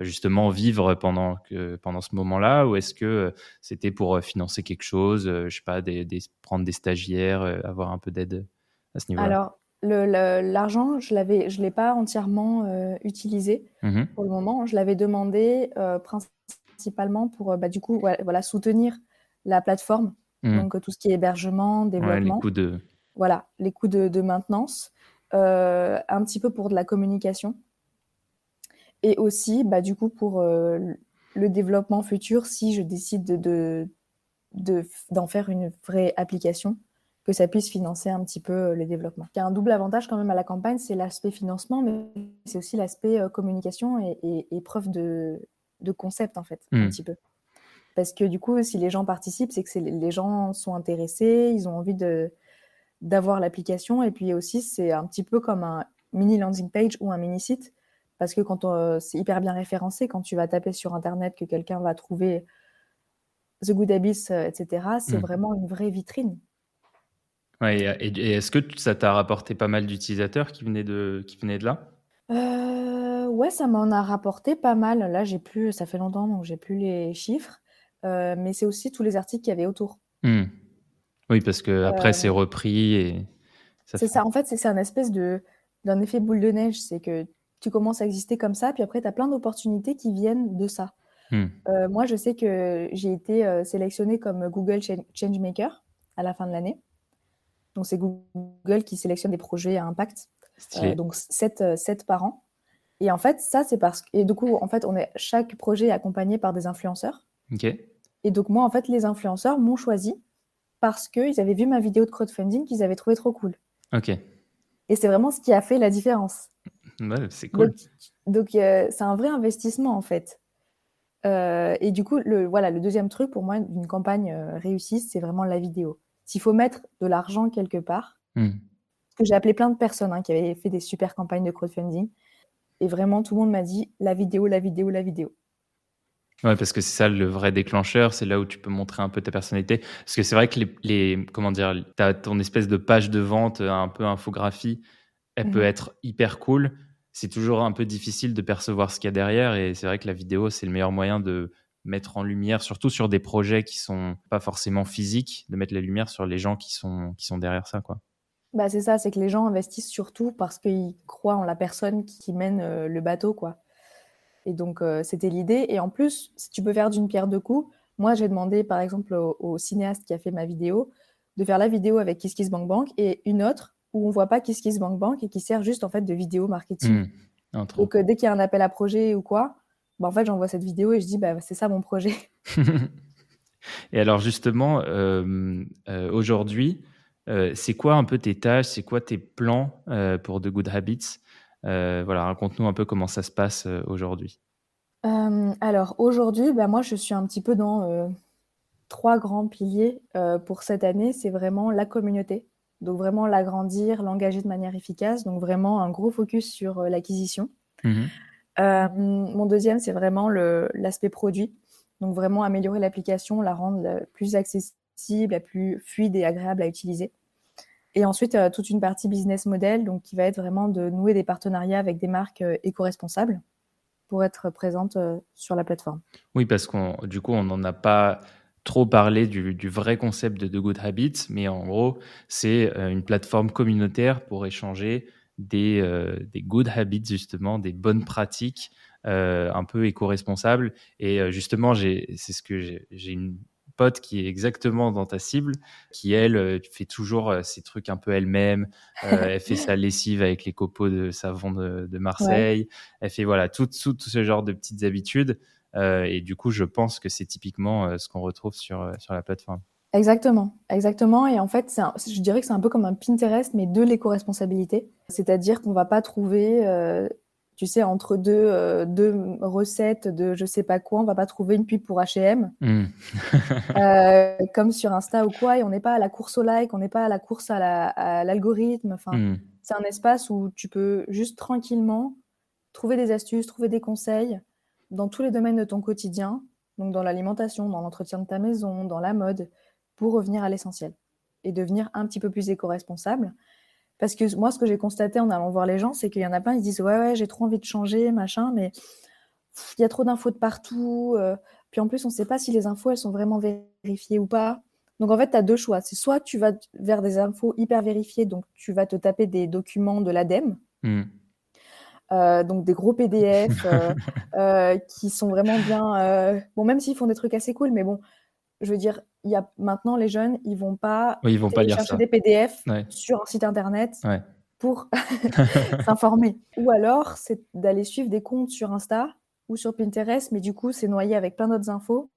justement vivre pendant, que, pendant ce moment-là? Ou est-ce que euh, c'était pour euh, financer quelque chose Je sais pas, des, prendre des stagiaires, avoir un peu d'aide à ce niveau-là? Alors, L'argent, je ne je l'ai pas entièrement euh, utilisé mmh pour le moment. Je l'avais demandé euh, principalement pour bah, du coup voilà, soutenir la plateforme, mmh. donc tout ce qui est hébergement, développement. les coûts de... Voilà, les coûts de, de maintenance, un petit peu pour de la communication. Et aussi, bah, du coup, pour le développement futur, si je décide de, d'en faire une vraie application, que ça puisse financer un petit peu euh, le développement. Il y a un double avantage quand même à la campagne, c'est l'aspect financement, mais c'est aussi l'aspect euh, communication et, preuve de, concept en fait, un hmm. petit peu. Parce que du coup, si les gens participent, c'est que les gens sont intéressés, ils ont envie de d'avoir l'application, et puis aussi c'est un petit peu comme un mini landing page ou un mini site, parce que quand euh, c'est hyper bien référencé, quand tu vas taper sur internet que quelqu'un va trouver The Good Abyss, euh, etc., c'est hmm. vraiment une vraie vitrine. Ouais, et, est-ce que ça t'a rapporté pas mal d'utilisateurs qui venaient de, qui venaient de là? Euh, Ouais, ça m'en a rapporté pas mal. Là, j'ai plus, ça fait longtemps, donc j'ai plus les chiffres. Euh, mais c'est aussi tous les articles qu'il y avait autour. Hmm. Oui, parce que après c'est repris et. C'est ça. En fait, c'est un espèce de d'un effet boule de neige. C'est que tu commences à exister comme ça, puis après, tu as plein d'opportunités qui viennent de ça. Hmm. Euh, moi, je sais que j'ai été euh, sélectionnée comme Google Changemaker à la fin de l'année. Donc, c'est Google qui sélectionne des projets à impact. Euh, donc, 7, par an. Et en fait, ça, c'est parce que. Et du coup, en fait, on est... chaque projet est accompagné par des influenceurs. Et donc, moi, en fait, les influenceurs m'ont choisi parce qu'ils avaient vu ma vidéo de crowdfunding qu'ils avaient trouvé trop cool. OK. Et c'est vraiment ce qui a fait la différence. Ouais, c'est cool. Donc, c'est un vrai investissement, en fait. Euh, et du coup, le, voilà, le deuxième truc pour moi d'une campagne euh, réussie, c'est vraiment la vidéo. S'il faut mettre de l'argent quelque part, mmh. que j'ai appelé plein de personnes hein, qui avaient fait des super campagnes de crowdfunding, et vraiment tout le monde m'a dit la vidéo, la vidéo, la vidéo. Ouais, parce que c'est ça le vrai déclencheur, c'est là où tu peux montrer un peu ta personnalité. Parce que c'est vrai que les, les comment dire, as ton espèce de page de vente, un peu infographie, elle peut mmh. être hyper cool, c'est toujours un peu difficile de percevoir ce qu'il y a derrière. Et c'est vrai que la vidéo, c'est le meilleur moyen de mettre en lumière, surtout sur des projets qui sont pas forcément physiques, de mettre la lumière sur les gens qui sont, qui sont derrière ça. Quoi. Bah c'est ça, c'est que les gens investissent surtout parce qu'ils croient en la personne qui mène euh, le bateau. quoi. Et donc, euh, c'était l'idée. Et en plus, si tu peux faire d'une pierre deux coups, moi, j'ai demandé, par exemple, au, cinéaste qui a fait ma vidéo, de faire la vidéo avec Kiss Bank Bank et une autre où on voit pas Kiss Kiss Bank Bank et qui sert juste en fait de vidéo marketing. Mmh. Donc dès qu'il y a un appel à projet ou quoi, bah, en fait j'envoie cette vidéo et je dis bah c'est ça mon projet. et alors justement euh, euh, aujourd'hui, euh, c'est quoi un peu tes tâches, c'est quoi tes plans pour The Good Habits? Voilà, raconte-nous un peu comment ça se passe aujourd'hui. alors aujourd'hui, bah, moi je suis un petit peu dans trois grands piliers pour cette année. C'est vraiment la communauté. Donc vraiment l'agrandir, l'engager de manière efficace. Donc vraiment un gros focus sur euh, l'acquisition. Mmh euh, mon deuxième, c'est vraiment l'aspect produit. Donc vraiment améliorer l'application, la rendre plus accessible, la plus fluide et agréable à utiliser. Et ensuite, euh, toute une partie business model, donc qui va être vraiment de nouer des partenariats avec des marques éco-responsables pour être présente sur la plateforme. Oui, parce qu'on du coup, on n'en a pas trop parler du, vrai concept de Good Habits, mais en gros, c'est euh, une plateforme communautaire pour échanger des, euh, good habits, justement, des bonnes pratiques euh, un peu éco-responsables. Et justement, c'est ce que j'ai une pote qui est exactement dans ta cible, qui elle fait toujours ces trucs un peu elle-même. elle fait sa lessive avec les copeaux de savon de, Marseille. Elle fait voilà tout, tout, tout, ce genre de petites habitudes. Euh, et du coup, je pense que c'est typiquement euh, ce qu'on retrouve sur, euh, sur la plateforme. Exactement, exactement. Et en fait, je dirais que c'est un peu comme un Pinterest, mais de l'éco-responsabilité. C'est-à-dire qu'on va pas trouver, tu sais, entre deux, deux recettes de je sais pas quoi, on va pas trouver une pub pour H&M, comme sur Insta ou quoi. Et on n'est pas à la course au like, on n'est pas à la course à l'algorithme. enfin, mmh. c'est un espace où tu peux juste tranquillement trouver des astuces, trouver des conseils dans tous les domaines de ton quotidien, donc dans l'alimentation, dans l'entretien de ta maison, dans la mode, pour revenir à l'essentiel et devenir un petit peu plus éco-responsable. Parce que moi, ce que j'ai constaté en allant voir les gens, c'est qu'il y en a plein, ils disent Ouais, ouais, j'ai trop envie de changer, machin, mais il y a trop d'infos de partout. Euh. puis en plus, on ne sait pas si les infos, elles sont vraiment vérifiées ou pas. Donc en fait, tu as deux choix. C'est soit tu vas vers des infos hyper vérifiées, donc tu vas te taper des documents de l'ADEME, hmm. euh, donc des gros PDF euh, euh, qui sont vraiment bien. bon, même s'ils font des trucs assez cool, mais bon, je veux dire, il y a maintenant les jeunes, ils vont pas, ils vont pas lire chercher des PDF sur un site internet. Pour s'informer. Ou alors, c'est d'aller suivre des comptes sur Insta ou sur Pinterest, mais du coup, c'est noyé avec plein d'autres infos.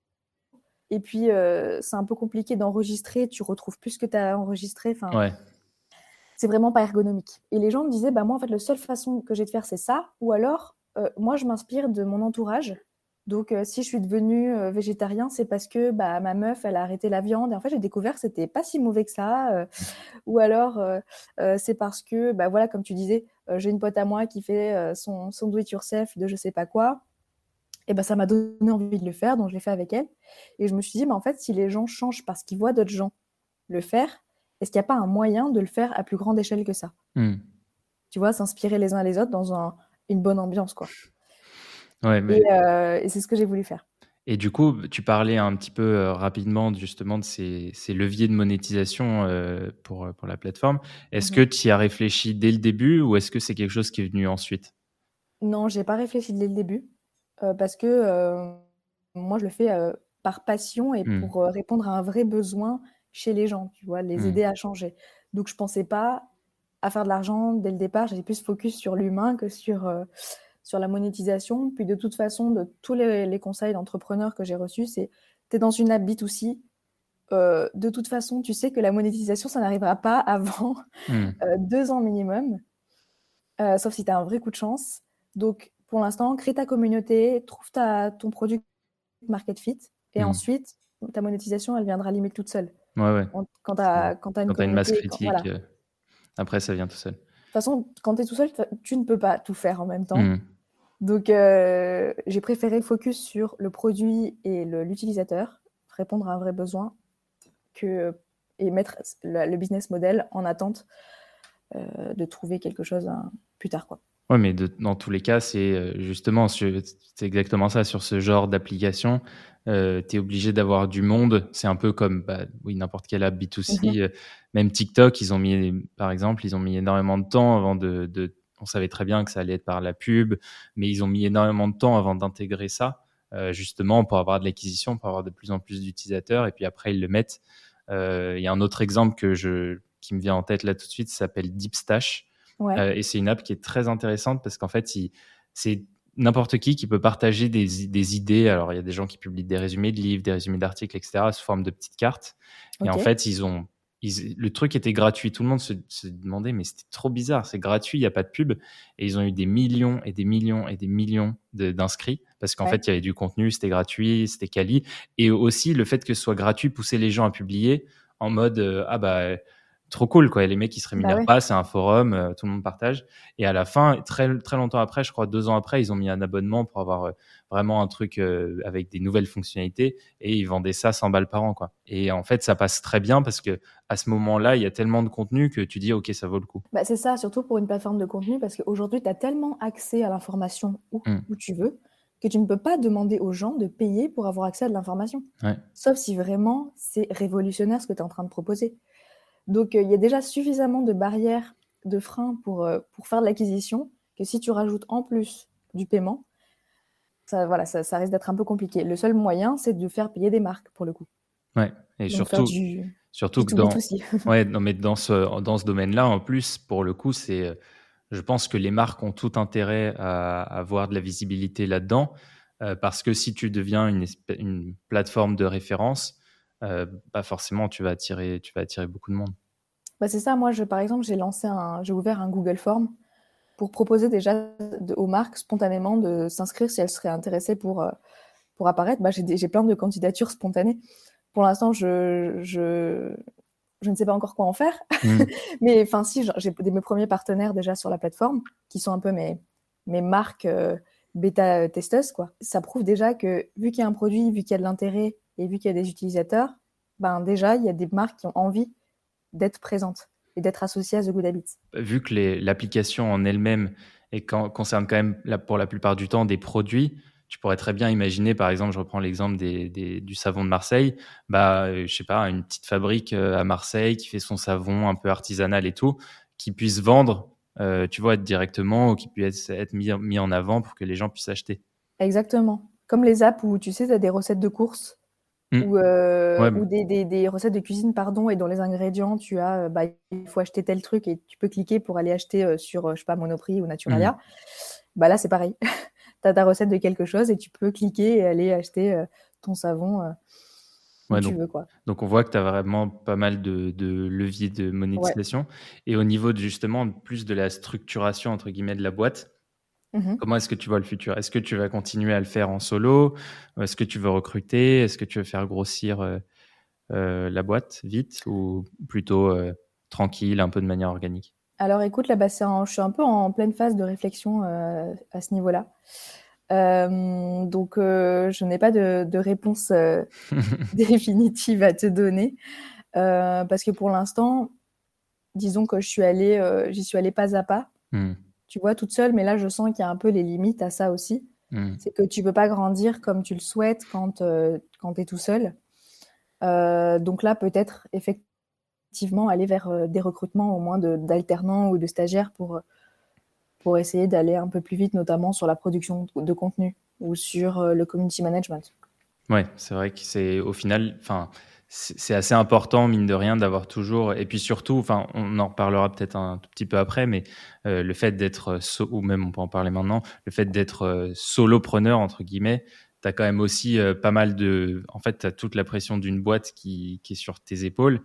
Et puis, euh, c'est un peu compliqué d'enregistrer. Tu retrouves plus ce que tu as enregistré. Enfin, ouais. C'est vraiment pas ergonomique. Et les gens me disaient, bah, moi, en fait, la seule façon que j'ai de faire, c'est ça. Ou alors, euh, moi, je m'inspire de mon entourage. Donc, euh, si je suis devenue végétarien, c'est parce que bah, ma meuf, elle a arrêté la viande. Et en fait, j'ai découvert que c'était pas si mauvais que ça. ou alors, c'est parce que, bah, voilà, comme tu disais, j'ai une pote à moi qui fait son, son do it yourself de je sais pas quoi et ben ça m'a donné envie de le faire, donc je l'ai fait avec elle. Et je me suis dit, mais en fait, si les gens changent parce qu'ils voient d'autres gens le faire, est-ce qu'il n'y a pas un moyen de le faire à plus grande échelle que ça? Hmm. Tu vois, s'inspirer les uns les autres dans une bonne ambiance, quoi. Ouais, euh, Et, c'est ce que j'ai voulu faire. Et du coup, tu parlais un petit peu euh, rapidement justement de ces, leviers de monétisation euh, pour, pour la plateforme. Est-ce mhm. que tu y as réfléchi dès le début ou est-ce que c'est quelque chose qui est venu ensuite? Non, j'ai pas réfléchi dès le début. Euh, parce que moi, je le fais par passion et mmh. pour répondre à un vrai besoin chez les gens, tu vois, les mmh. aider à changer. Donc, je pensais pas à faire de l'argent dès le départ. J'étais plus focus sur l'humain que sur, sur la monétisation. Puis, de toute façon, de tous les, conseils d'entrepreneurs que j'ai reçus, c'est tu es dans une app B2C. de toute façon, tu sais que la monétisation, ça n'arrivera pas avant mmh. deux ans minimum, sauf si tu as un vrai coup de chance. Donc, pour l'instant, crée ta communauté, trouve ta, ton produit market fit, et hmm. ensuite, ta monétisation, elle viendra limite toute seule. Ouais, ouais. Quand tu as, une, une masse critique, euh, après, ça vient tout seul. De toute façon, quand tu es tout seul, tu ne peux pas tout faire en même temps. Hmm. Donc, euh, j'ai préféré focus sur le produit et l'utilisateur, répondre à un vrai besoin, que, et mettre le, business model en attente euh, de trouver quelque chose hein, plus tard. Quoi. Oui, mais dans tous les cas, c'est euh, justement, c'est exactement ça. Sur ce genre d'application, euh, tu es obligé d'avoir du monde. C'est un peu comme bah, oui, n'importe quelle app B2C. Mhm. Euh, même TikTok, ils ont mis, par exemple, ils ont mis énormément de temps avant de, de, On savait très bien que ça allait être par la pub, mais ils ont mis énormément de temps avant d'intégrer ça, justement pour avoir de l'acquisition, pour avoir de plus en plus d'utilisateurs. Et puis après, ils le mettent. Il y a un autre exemple que je, qui me vient en tête là tout de suite, ça s'appelle DeepStash. Euh, et c'est une app qui est très intéressante parce qu'en fait, c'est n'importe qui qui peut partager des, idées. Alors, il y a des gens qui publient des résumés de livres, des résumés d'articles, etc., sous forme de petites cartes. Et en fait, ils ont, le truc était gratuit. Tout le monde se, demandait, mais c'était trop bizarre. C'est gratuit, il n'y a pas de pub. Et ils ont eu des millions et des millions et des millions d'inscrits parce qu'en fait, il y avait du contenu, c'était gratuit, c'était quali. Et aussi, le fait que ce soit gratuit poussait les gens à publier en mode, euh, ah bah, trop cool quoi. les mecs qui se rémunèrent pas, c'est un forum, euh, tout le monde partage. Et à la fin, très très longtemps après, je crois deux ans après, ils ont mis un abonnement pour avoir euh, vraiment un truc euh, avec des nouvelles fonctionnalités et ils vendaient ça 100 balles par an quoi. Et en fait, ça passe très bien parce que à ce moment-là, il y a tellement de contenu que tu dis OK, ça vaut le coup. Bah, c'est ça, surtout pour une plateforme de contenu parce qu'aujourd'hui, tu as tellement accès à l'information où, mmh. où tu veux que tu ne peux pas demander aux gens de payer pour avoir accès à de l'information. Sauf si vraiment c'est révolutionnaire ce que tu es en train de proposer. Donc, euh, il y a déjà suffisamment de barrières, de freins pour, euh, pour faire de l'acquisition, que si tu rajoutes en plus du paiement, ça, voilà, ça, risque d'être un peu compliqué. Le seul moyen, c'est de faire payer des marques, pour le coup. Ouais, et surtout, surtout que dans, ouais, non, mais dans ce, dans ce domaine-là, en plus, pour le coup, c'est, euh, je pense que les marques ont tout intérêt à, avoir de la visibilité là-dedans, parce que si tu deviens une, une plateforme de référence, euh, bah forcément, tu vas attirer, tu vas attirer beaucoup de monde. Bah c'est ça. Moi, je, par exemple, j'ai lancé un, j'ai ouvert un Google Form pour proposer déjà aux marques spontanément de s'inscrire si elles seraient intéressées pour, euh, pour apparaître. Bah, j'ai, j'ai plein de candidatures spontanées. Pour l'instant, je, je, je ne sais pas encore quoi en faire. Mmh. Mais enfin, si, j'ai mes premiers partenaires déjà sur la plateforme qui sont un peu mes, mes marques euh, bêta testeuses. Quoi. Ça prouve déjà que vu qu'il y a un produit, vu qu'il y a de l'intérêt et vu qu'il y a des utilisateurs, ben déjà, il y a des marques qui ont envie d'être présentes et d'être associées à The Good Habits. Vu que l'application en elle-même concerne quand même pour la plupart du temps des produits, tu pourrais très bien imaginer, par exemple, je reprends l'exemple du savon de Marseille, bah, euh, je sais pas, une petite fabrique euh, à Marseille qui fait son savon un peu artisanal et tout, qui puisse vendre, euh, tu vois, directement ou qui puisse être mis, mis, en avant pour que les gens puissent acheter. Exactement. Comme les apps où, tu sais, tu as des recettes de courses mmh. ou, des, recettes de cuisine, pardon, et dans les ingrédients, tu as, bah, il faut acheter tel truc et tu peux cliquer pour aller acheter sur, je sais pas, Monoprix ou Naturalia. Mmh. Bah là, c'est pareil. tu as ta recette de quelque chose et tu peux cliquer et aller acheter euh, ton savon. Euh, où tu veux, quoi. donc, on voit que tu as vraiment pas mal de, leviers de monétisation. Et au niveau de, justement plus de la structuration entre guillemets de la boîte, mmh comment est-ce que tu vois le futur? Est-ce que tu vas continuer à le faire en solo? Est-ce que tu veux recruter? Est-ce que tu veux faire grossir euh, la boîte vite ou plutôt tranquille, un peu de manière organique? Alors écoute, là, bah, je suis un peu en pleine phase de réflexion euh, à ce niveau-là. Euh, donc, euh, je n'ai pas de, réponse définitive à te donner parce que pour l'instant, disons que je suis allée, j'y suis allée pas à pas. Hmm. Tu vois, toute seule, mais là, je sens qu'il y a un peu les limites à ça aussi. Hmm. C'est que tu peux pas grandir comme tu le souhaites quand, quand tu es tout seul. donc là, peut-être effectivement aller vers euh, des recrutements au moins d'alternants ou de stagiaires pour, euh, pour essayer d'aller un peu plus vite, notamment sur la production de contenu ou sur euh, le community management. Ouais, c'est vrai que c'est au final, enfin, c'est assez important, mine de rien, d'avoir toujours, et puis surtout, enfin, on en reparlera peut-être un tout petit peu après, mais le fait d'être, ou même on peut en parler maintenant, le fait d'être solopreneur, entre guillemets, tu as quand même aussi pas mal de. En fait, tu as toute la pression d'une boîte qui, qui, est sur tes épaules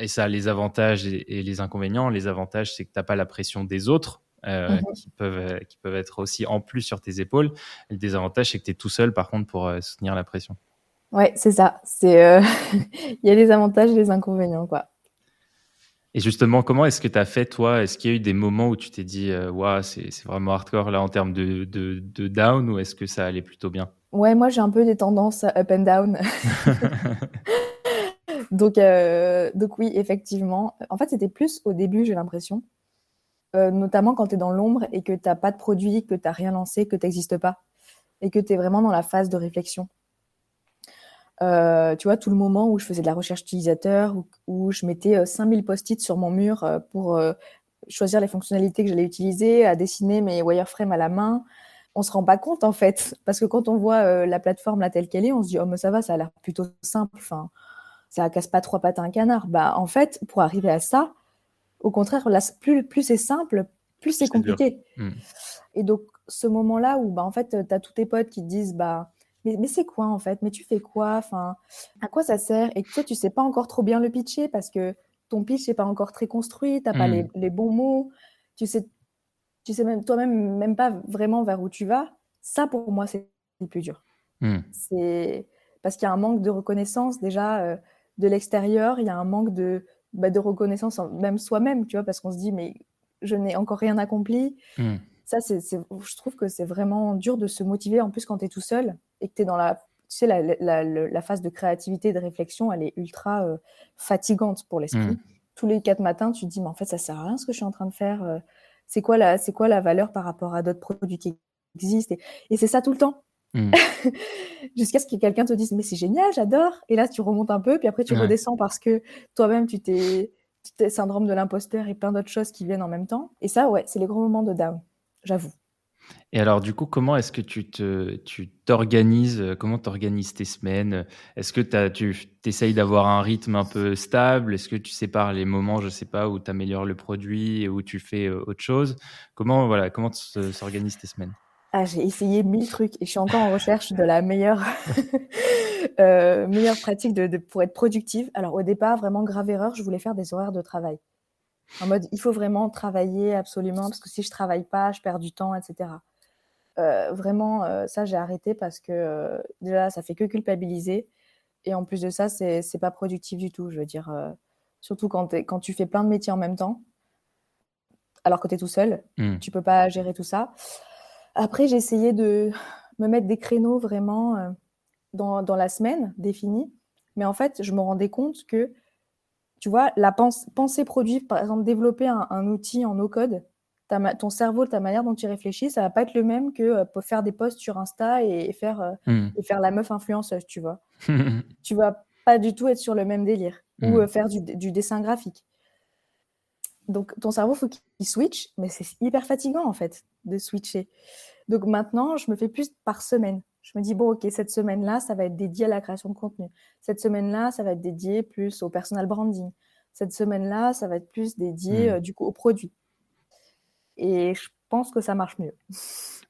et ça a les avantages et, les inconvénients. Les avantages, c'est que tu n'as pas la pression des autres. Euh, mhm. qui, peuvent, qui peuvent être aussi en plus sur tes épaules. Le désavantage, c'est que tu es tout seul, par contre, pour euh, soutenir la pression. Ouais, c'est ça. C'est, euh, il y a les avantages et les inconvénients, quoi. Et justement, comment est-ce que tu as fait, toi? Est-ce qu'il y a eu des moments où tu t'es dit, waouh, c'est, vraiment hardcore là en termes de, de, de down, ou est-ce que ça allait plutôt bien? Ouais, moi j'ai un peu des tendances up and down. donc, euh, donc oui, effectivement. En fait, c'était plus au début, j'ai l'impression. Euh, notamment quand tu es dans l'ombre et que tu n'as pas de produit, que tu n'as rien lancé, que tu n'existes pas. Et que tu es vraiment dans la phase de réflexion. Euh, tu vois, tout le moment où je faisais de la recherche utilisateur, où, je mettais 5000 post-it sur mon mur pour choisir les fonctionnalités que j'allais utiliser, à dessiner mes wireframes à la main, on se rend pas compte en fait. Parce que quand on voit la plateforme là telle qu'elle est, on se dit, oh, mais ça va, ça a l'air plutôt simple. Enfin, ça casse pas trois pattes à un canard. Bah, en fait, pour arriver à ça, au contraire, plus, plus c'est simple, plus c'est compliqué. Hmm. Et donc, ce moment-là où, bah, en fait, tu as tous tes potes qui te disent, bah, mais, mais c'est quoi en fait? Mais tu fais quoi? Enfin, à quoi ça sert? Et toi, tu sais pas encore trop bien le pitcher parce que ton pitch n'est pas encore très construit, tu n'as pas hmm. les, bons mots, tu sais, tu sais même toi-même même pas vraiment vers où tu vas. Ça, pour moi, c'est le plus dur. Hmm. C'est parce qu'il y a un manque de reconnaissance déjà. Euh, de l'extérieur, il y a un manque de, bah, de reconnaissance, même soi-même, tu vois, parce qu'on se dit, mais je n'ai encore rien accompli. Hmm. Ça, c'est, je trouve que c'est vraiment dur de se motiver, en plus, quand tu es tout seul et que tu es dans la, tu sais, la, la, phase de créativité, de réflexion, elle est ultra euh, fatigante pour l'esprit. Hmm. Tous les quatre matins, tu te dis, mais en fait, ça sert à rien ce que je suis en train de faire. Euh. c'est quoi la, c'est quoi la valeur par rapport à d'autres produits qui existent? Et c'est ça tout le temps. Mmh. Jusqu'à ce que quelqu'un te dise mais c'est génial, j'adore. Et là tu remontes un peu, puis après tu redescends parce que toi-même tu t'es, syndrome de l'imposteur et plein d'autres choses qui viennent en même temps. Et ça ouais, c'est les gros moments de down, j'avoue. Et alors du coup, comment est-ce que tu t'organises Comment t'organises tes semaines? Est-ce que tu essayes d'avoir un rythme un peu stable? Est-ce que tu sépares les moments, je sais pas, où tu améliores le produit et où tu fais euh, autre chose? Comment voilà, comment s'organisent tes semaines? Ah, j'ai essayé mille trucs et je suis encore en recherche de la meilleure, euh, meilleure pratique pour être productive. Alors au départ, vraiment grave erreur, je voulais faire des horaires de travail. En mode, il faut vraiment travailler absolument parce que si je travaille pas, je perds du temps, etc. Euh, vraiment, euh, ça j'ai arrêté parce que déjà ça fait que culpabiliser et en plus de ça, c'est pas productif du tout. Je veux dire, surtout quand, quand tu fais plein de métiers en même temps, alors que tu es tout seul, mmh. tu peux pas gérer tout ça. Après, j'ai essayé de me mettre des créneaux vraiment euh, dans, dans, la semaine définie. Mais en fait, je me rendais compte que, tu vois, la pensée produit, par exemple, développer un, outil en no-code, ton cerveau, ta manière dont tu réfléchis, ça va pas être le même que pour faire des posts sur Insta et, faire, mmh. et faire la meuf influenceuse, tu vois. tu vas pas du tout être sur le même délire ou mmh. faire du, du, dessin graphique. Donc ton cerveau, faut qu'il switch, mais c'est hyper fatigant en fait de switcher. Donc maintenant, je me fais plus par semaine. Je me dis, bon, ok, cette semaine-là, ça va être dédié à la création de contenu. Cette semaine-là, ça va être dédié plus au personal branding. Cette semaine-là, ça va être plus dédié mmh. euh, du coup au produit. Et je pense que ça marche mieux.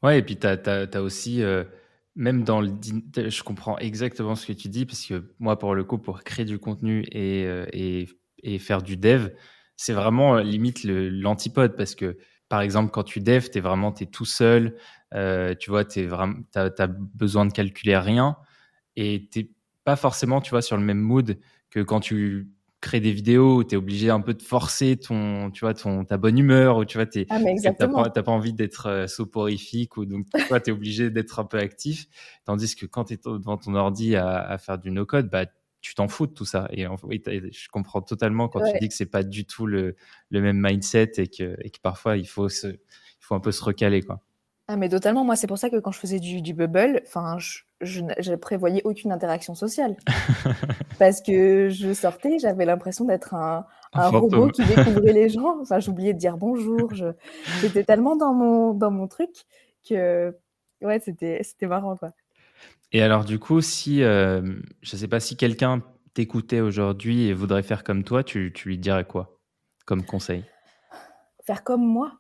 Ouais, et puis tu as, aussi, euh, même dans le. Je comprends exactement ce que tu dis, parce que moi, pour le coup, pour créer du contenu et, euh, et, et faire du dev, c'est vraiment limite l'antipode, parce que par exemple, quand tu dev, tu es vraiment es tout seul, euh, tu vois, tu as, besoin de calculer rien et tu pas forcément, tu vois, sur le même mood que quand tu crées des vidéos où tu es obligé un peu de forcer ton, tu vois, ton, ta bonne humeur ou tu vois, tu ah, pas, pas, envie d'être euh, soporifique ou donc tu es obligé d'être un peu actif. Tandis que quand tu es devant ton ordi à, à faire du no-code, bah, tu t'en fous de tout ça. Et je comprends totalement quand tu dis que c'est pas du tout le, le, même mindset et que, et que parfois il faut, se, il faut un peu se recaler. Quoi. Ah, mais totalement. Moi, c'est pour ça que quand je faisais du, du bubble, enfin, je, je, prévoyais aucune interaction sociale. Parce que je sortais, j'avais l'impression d'être un, un, robot qui découvrait les gens. Enfin, j'oubliais de dire bonjour. J'étais tellement dans mon, dans mon truc que, ouais, c'était marrant, quoi. Et alors, du coup, si, euh, je ne sais pas, si quelqu'un t'écoutait aujourd'hui et voudrait faire comme toi, tu, tu, lui dirais quoi comme conseil? Faire comme moi?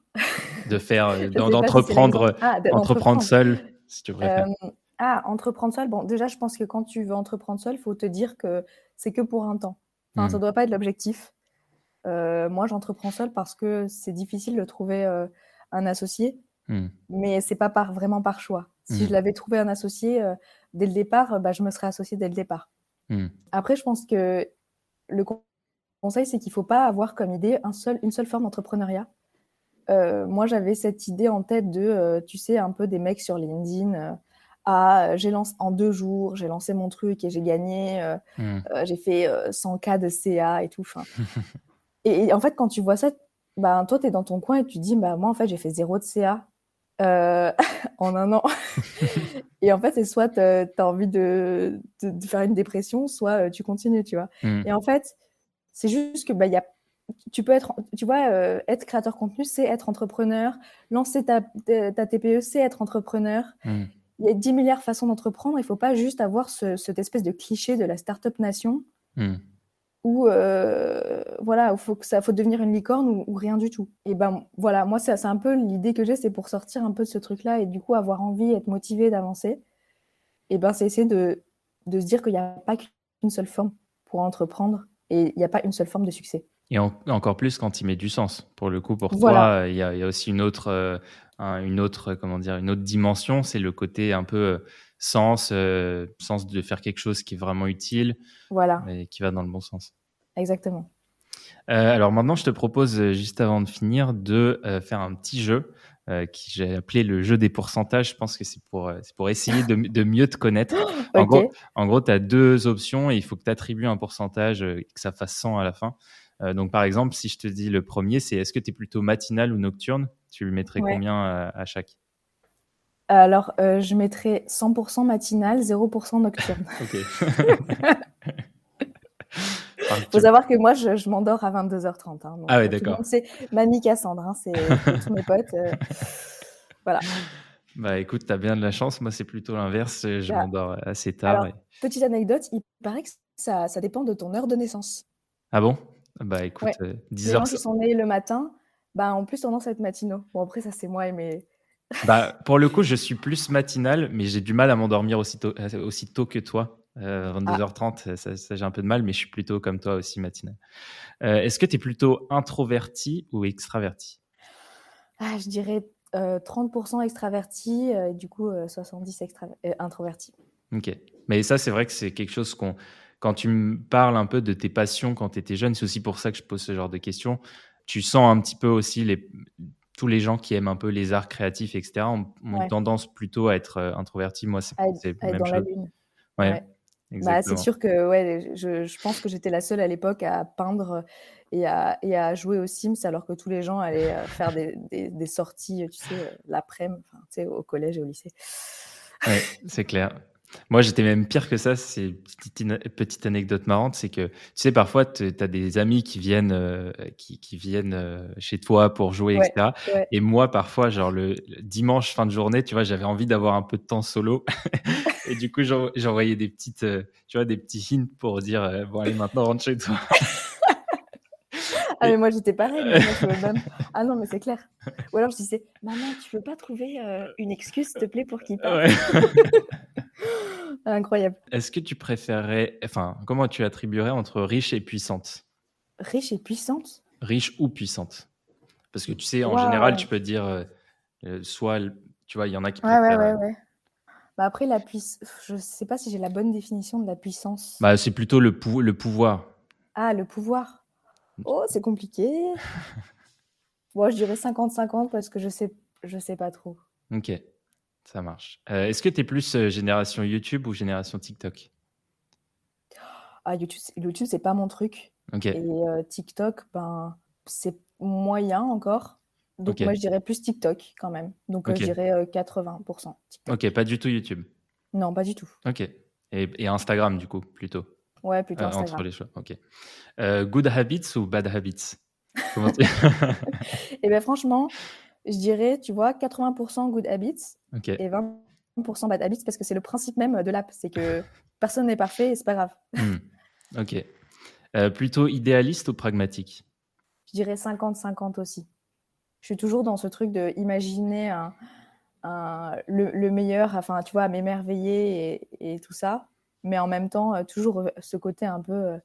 De faire, euh, d'entreprendre ah, entreprendre seul, si tu préfères. Euh, ah, entreprendre seul. Bon, déjà, je pense que quand tu veux entreprendre seul, il faut te dire que c'est que pour un temps. Enfin, mmh. ça ne doit pas être l'objectif. moi, j'entreprends seul parce que c'est difficile de trouver un associé, mmh. mais c'est pas par, vraiment par choix. Si je mmh. l'avais trouvé un associé euh, dès le départ, bah, je me serais associée dès le départ. Mmh. Après, je pense que le conseil, c'est qu'il ne faut pas avoir comme idée un seul, une seule forme d'entrepreneuriat. Euh, moi, j'avais cette idée en tête de, euh, tu sais, un peu des mecs sur LinkedIn. ah, j'ai lancé en deux jours, j'ai lancé mon truc et j'ai gagné. Mmh. j'ai fait 100 k de CA et tout. et, en fait, quand tu vois ça, bah, toi, tu es dans ton coin et tu te dis, bah, moi, en fait, j'ai fait zéro de CA. Euh, en un an. et en fait, c'est soit tu as envie de, de, faire une dépression, soit euh, tu continues, tu vois. Mmh. Et en fait, c'est juste que bah, y a, tu peux être, tu vois, euh, être créateur contenu, c'est être entrepreneur. Lancer ta, ta TPE, c'est être entrepreneur. Mmh. Il y a 10 milliards de façons d'entreprendre. Il ne faut pas juste avoir ce, cette espèce de cliché de la startup nation. Mmh ou euh, voilà, il faut que ça faut devenir une licorne ou, rien du tout. Et ben voilà, moi c'est un peu l'idée que j'ai, c'est pour sortir un peu de ce truc-là et du coup avoir envie, être motivé d'avancer. Et ben c'est essayer de, de se dire qu'il n'y a pas qu'une seule forme pour entreprendre et il n'y a pas une seule forme de succès. Et encore plus quand il met du sens. Pour le coup, pour toi, il y, a, aussi une autre, euh, une autre, comment dire, une autre dimension. C'est le côté un peu euh, sens, euh, sens de faire quelque chose qui est vraiment utile voilà. et qui va dans le bon sens. Exactement. Euh, alors maintenant, je te propose, euh, juste avant de finir, de faire un petit jeu qui j'ai appelé le jeu des pourcentages. Je pense que c'est pour, pour essayer de, de, mieux te connaître. En gros, en gros tu as deux options et il faut que tu attribues un pourcentage et que ça fasse 100 à la fin. donc par exemple, si je te dis le premier, c'est est-ce que tu es plutôt matinal ou nocturne? Tu lui mettrais combien à chaque? Alors, euh, je mettrais 100% matinal, 0% nocturne. Il faut savoir que moi, je, m'endors à 22h30. Hein, ah oui, d'accord. C'est Mamie Cassandre, hein, c'est tous mes potes. Euh, voilà. Bah écoute, tu as bien de la chance. Moi, c'est plutôt l'inverse. Je bah, m'endors assez tard. Petite anecdote, il paraît que ça, ça, dépend de ton heure de naissance. Ah bon? Bah écoute, 10 heures. Les gens qui sont nés le matin, bah, ont plus tendance à être matinaux. Bon, après, ça, c'est moi et mes, bah, pour le coup, je suis plus matinal, mais j'ai du mal à m'endormir aussi tôt, euh, aussi tôt que toi. 22h30, euh, ah. ça, j'ai un peu de mal, mais je suis plutôt comme toi aussi matinal. Euh, est-ce que tu es plutôt introverti ou extraverti? Ah, Je dirais 30% extraverti, et du coup 70% extra introverti. Ok. Mais ça, c'est vrai que c'est quelque chose qu'on. Quand tu me parles un peu de tes passions quand tu étais jeune, c'est aussi pour ça que je pose ce genre de questions. Tu sens un petit peu aussi les, tous les gens qui aiment un peu les arts créatifs, etc., ont, tendance plutôt à être euh, introvertis. Moi, c'est la lune. Ouais. Bah, c'est sûr que ouais, je, je pense que j'étais la seule à l'époque à peindre et à, et à, jouer aux Sims alors que tous les gens allaient euh, faire des, des, des sorties, tu sais, euh, l'après-midi, enfin, tu sais, au collège et au lycée. Ouais, c'est clair. Moi, j'étais même pire que ça. C'est une petite, anecdote marrante, c'est que tu sais, parfois, tu as des amis qui viennent, euh, qui, qui, viennent euh, chez toi pour jouer, etc. Et moi, parfois, genre le, dimanche fin de journée, tu vois, j'avais envie d'avoir un peu de temps solo. et du coup, j'envoyais des petites, euh, tu vois, des petits hints pour dire, bon, allez, maintenant rentre chez toi. Ah, mais moi, j'étais pareil. même... Ah non, mais c'est clair. Ou alors, je disais, maman, tu peux pas trouver une excuse, s'il te plaît, pour qu'il parte? Incroyable. Est-ce que tu préférerais, enfin, comment tu attribuerais entre riche et puissante? Riche et puissante? Riche ou puissante? Parce que tu sais, en général, tu peux dire euh, euh, soit, tu vois, il y en a qui préfèrent. Ouais, ouais, euh, ouais. Bah après, la puissance, je sais pas si j'ai la bonne définition de la puissance. Bah, c'est plutôt le, le pouvoir. Ah, le pouvoir. Oh, c'est compliqué. Moi, je dirais 50-50 parce que je sais, je sais pas trop. Ok. Ça marche. Euh, est-ce que tu es plus euh, génération YouTube ou génération TikTok? Ah, YouTube, YouTube c'est pas mon truc. Et euh, TikTok, ben, c'est moyen encore. Donc moi, je dirais plus TikTok quand même. Donc je dirais 80% Ok, pas du tout YouTube. Non, pas du tout. Ok. Et, Instagram, du coup, plutôt? Ouais, plutôt Instagram. entre les choix, ok. good habits ou bad habits? Comment Eh bien franchement, je dirais, tu vois, 80% good habits et 20% bad habits parce que c'est le principe même de l'app. C'est que personne n'est parfait et c'est pas grave. Hmm. Ok. Euh, plutôt idéaliste ou pragmatique? Je dirais 50-50 aussi. Je suis toujours dans ce truc de imaginer un, le, meilleur, enfin, tu vois, m'émerveiller et, tout ça. Mais en même temps, euh, toujours euh, ce côté un peu,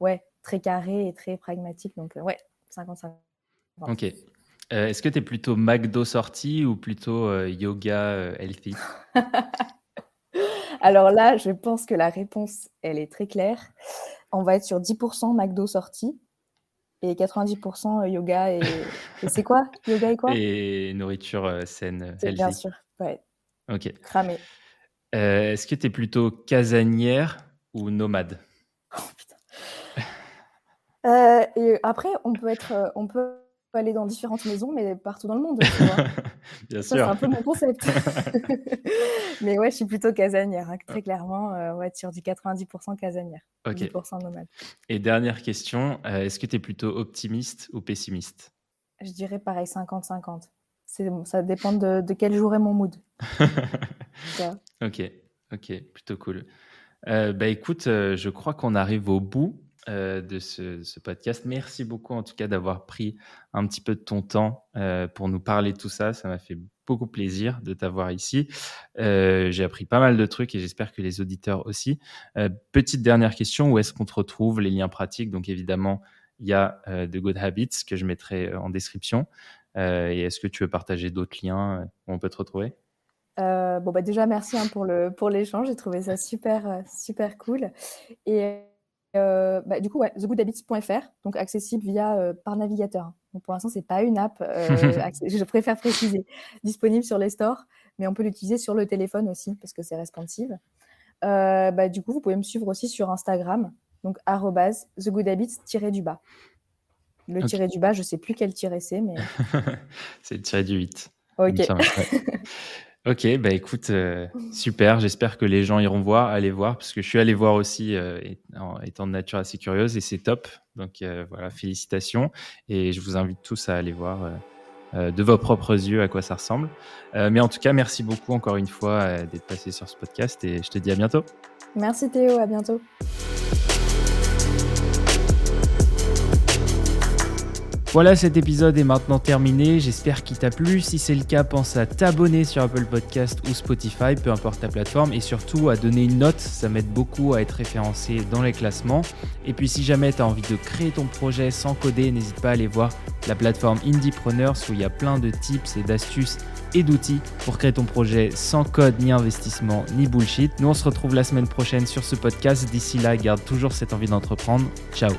ouais, très carré et très pragmatique. Donc, ouais, 50-50. Ok. Euh, est-ce que tu es plutôt McDo sorti ou plutôt euh, yoga euh, healthy? Alors là, je pense que la réponse, elle est très claire. On va être sur 10% McDo sorti et 90% yoga et, c'est quoi? Yoga et quoi? Et nourriture saine, healthy. Bien sûr, ouais. Ok. Cramé. Est-ce que tu es plutôt casanière ou nomade oh, putain. et après, on peut être, on peut aller dans différentes maisons, mais partout dans le monde. Bien sûr. C'est un peu mon concept. mais ouais, je suis plutôt casanière, hein, très clairement. Euh, ouais, sur du 90% casanière, 10% nomade. Et dernière question, euh, est-ce que tu es plutôt optimiste ou pessimiste? Je dirais pareil, 50-50. Ça dépend de, de, quel jour est mon mood. ok, ok, plutôt cool. Euh, bah écoute, je crois qu'on arrive au bout euh, de ce, podcast. Merci beaucoup en tout cas d'avoir pris un petit peu de ton temps euh, pour nous parler de tout ça. Ça m'a fait beaucoup plaisir de t'avoir ici. Euh, j'ai appris pas mal de trucs et j'espère que les auditeurs aussi. petite dernière question, où est-ce qu'on te retrouve Les liens pratiques, donc évidemment, il y a The Good Habits que je mettrai en description. et est-ce que tu veux partager d'autres liens où on peut te retrouver? Bon bah déjà merci hein, pour le pour l'échange j'ai trouvé ça super super cool et euh, bah, du coup, ouais, thegoodhabits.fr, donc accessible via euh, par navigateur. Donc pour l'instant, c'est pas une app, euh, je préfère préciser, disponible sur les stores, mais on peut l'utiliser sur le téléphone aussi parce que c'est responsive. Bah, du coup, vous pouvez me suivre aussi sur Instagram, donc thegoodhabits-du bas. Le tiré du bas, je sais plus quel tiré c'est, mais. c'est le tiré du 8. Ok. Ok, bah écoute, euh, super. J'espère que les gens iront voir, aller voir, parce que je suis allé voir aussi, euh, étant de nature assez curieuse, et c'est top. Donc euh, voilà, félicitations. Et je vous invite tous à aller voir de vos propres yeux à quoi ça ressemble. mais en tout cas, merci beaucoup encore une fois d'être passé sur ce podcast, et je te dis à bientôt. Merci Théo, à bientôt. Voilà, cet épisode est maintenant terminé. J'espère qu'il t'a plu. Si c'est le cas, pense à t'abonner sur Apple Podcast ou Spotify, peu importe ta plateforme, et surtout à donner une note. Ça m'aide beaucoup à être référencé dans les classements. Et puis, si jamais tu as envie de créer ton projet sans coder, n'hésite pas à aller voir la plateforme Indiepreneurs où il y a plein de tips et d'astuces et d'outils pour créer ton projet sans code, ni investissement, ni bullshit. Nous, on se retrouve la semaine prochaine sur ce podcast. D'ici là, garde toujours cette envie d'entreprendre. Ciao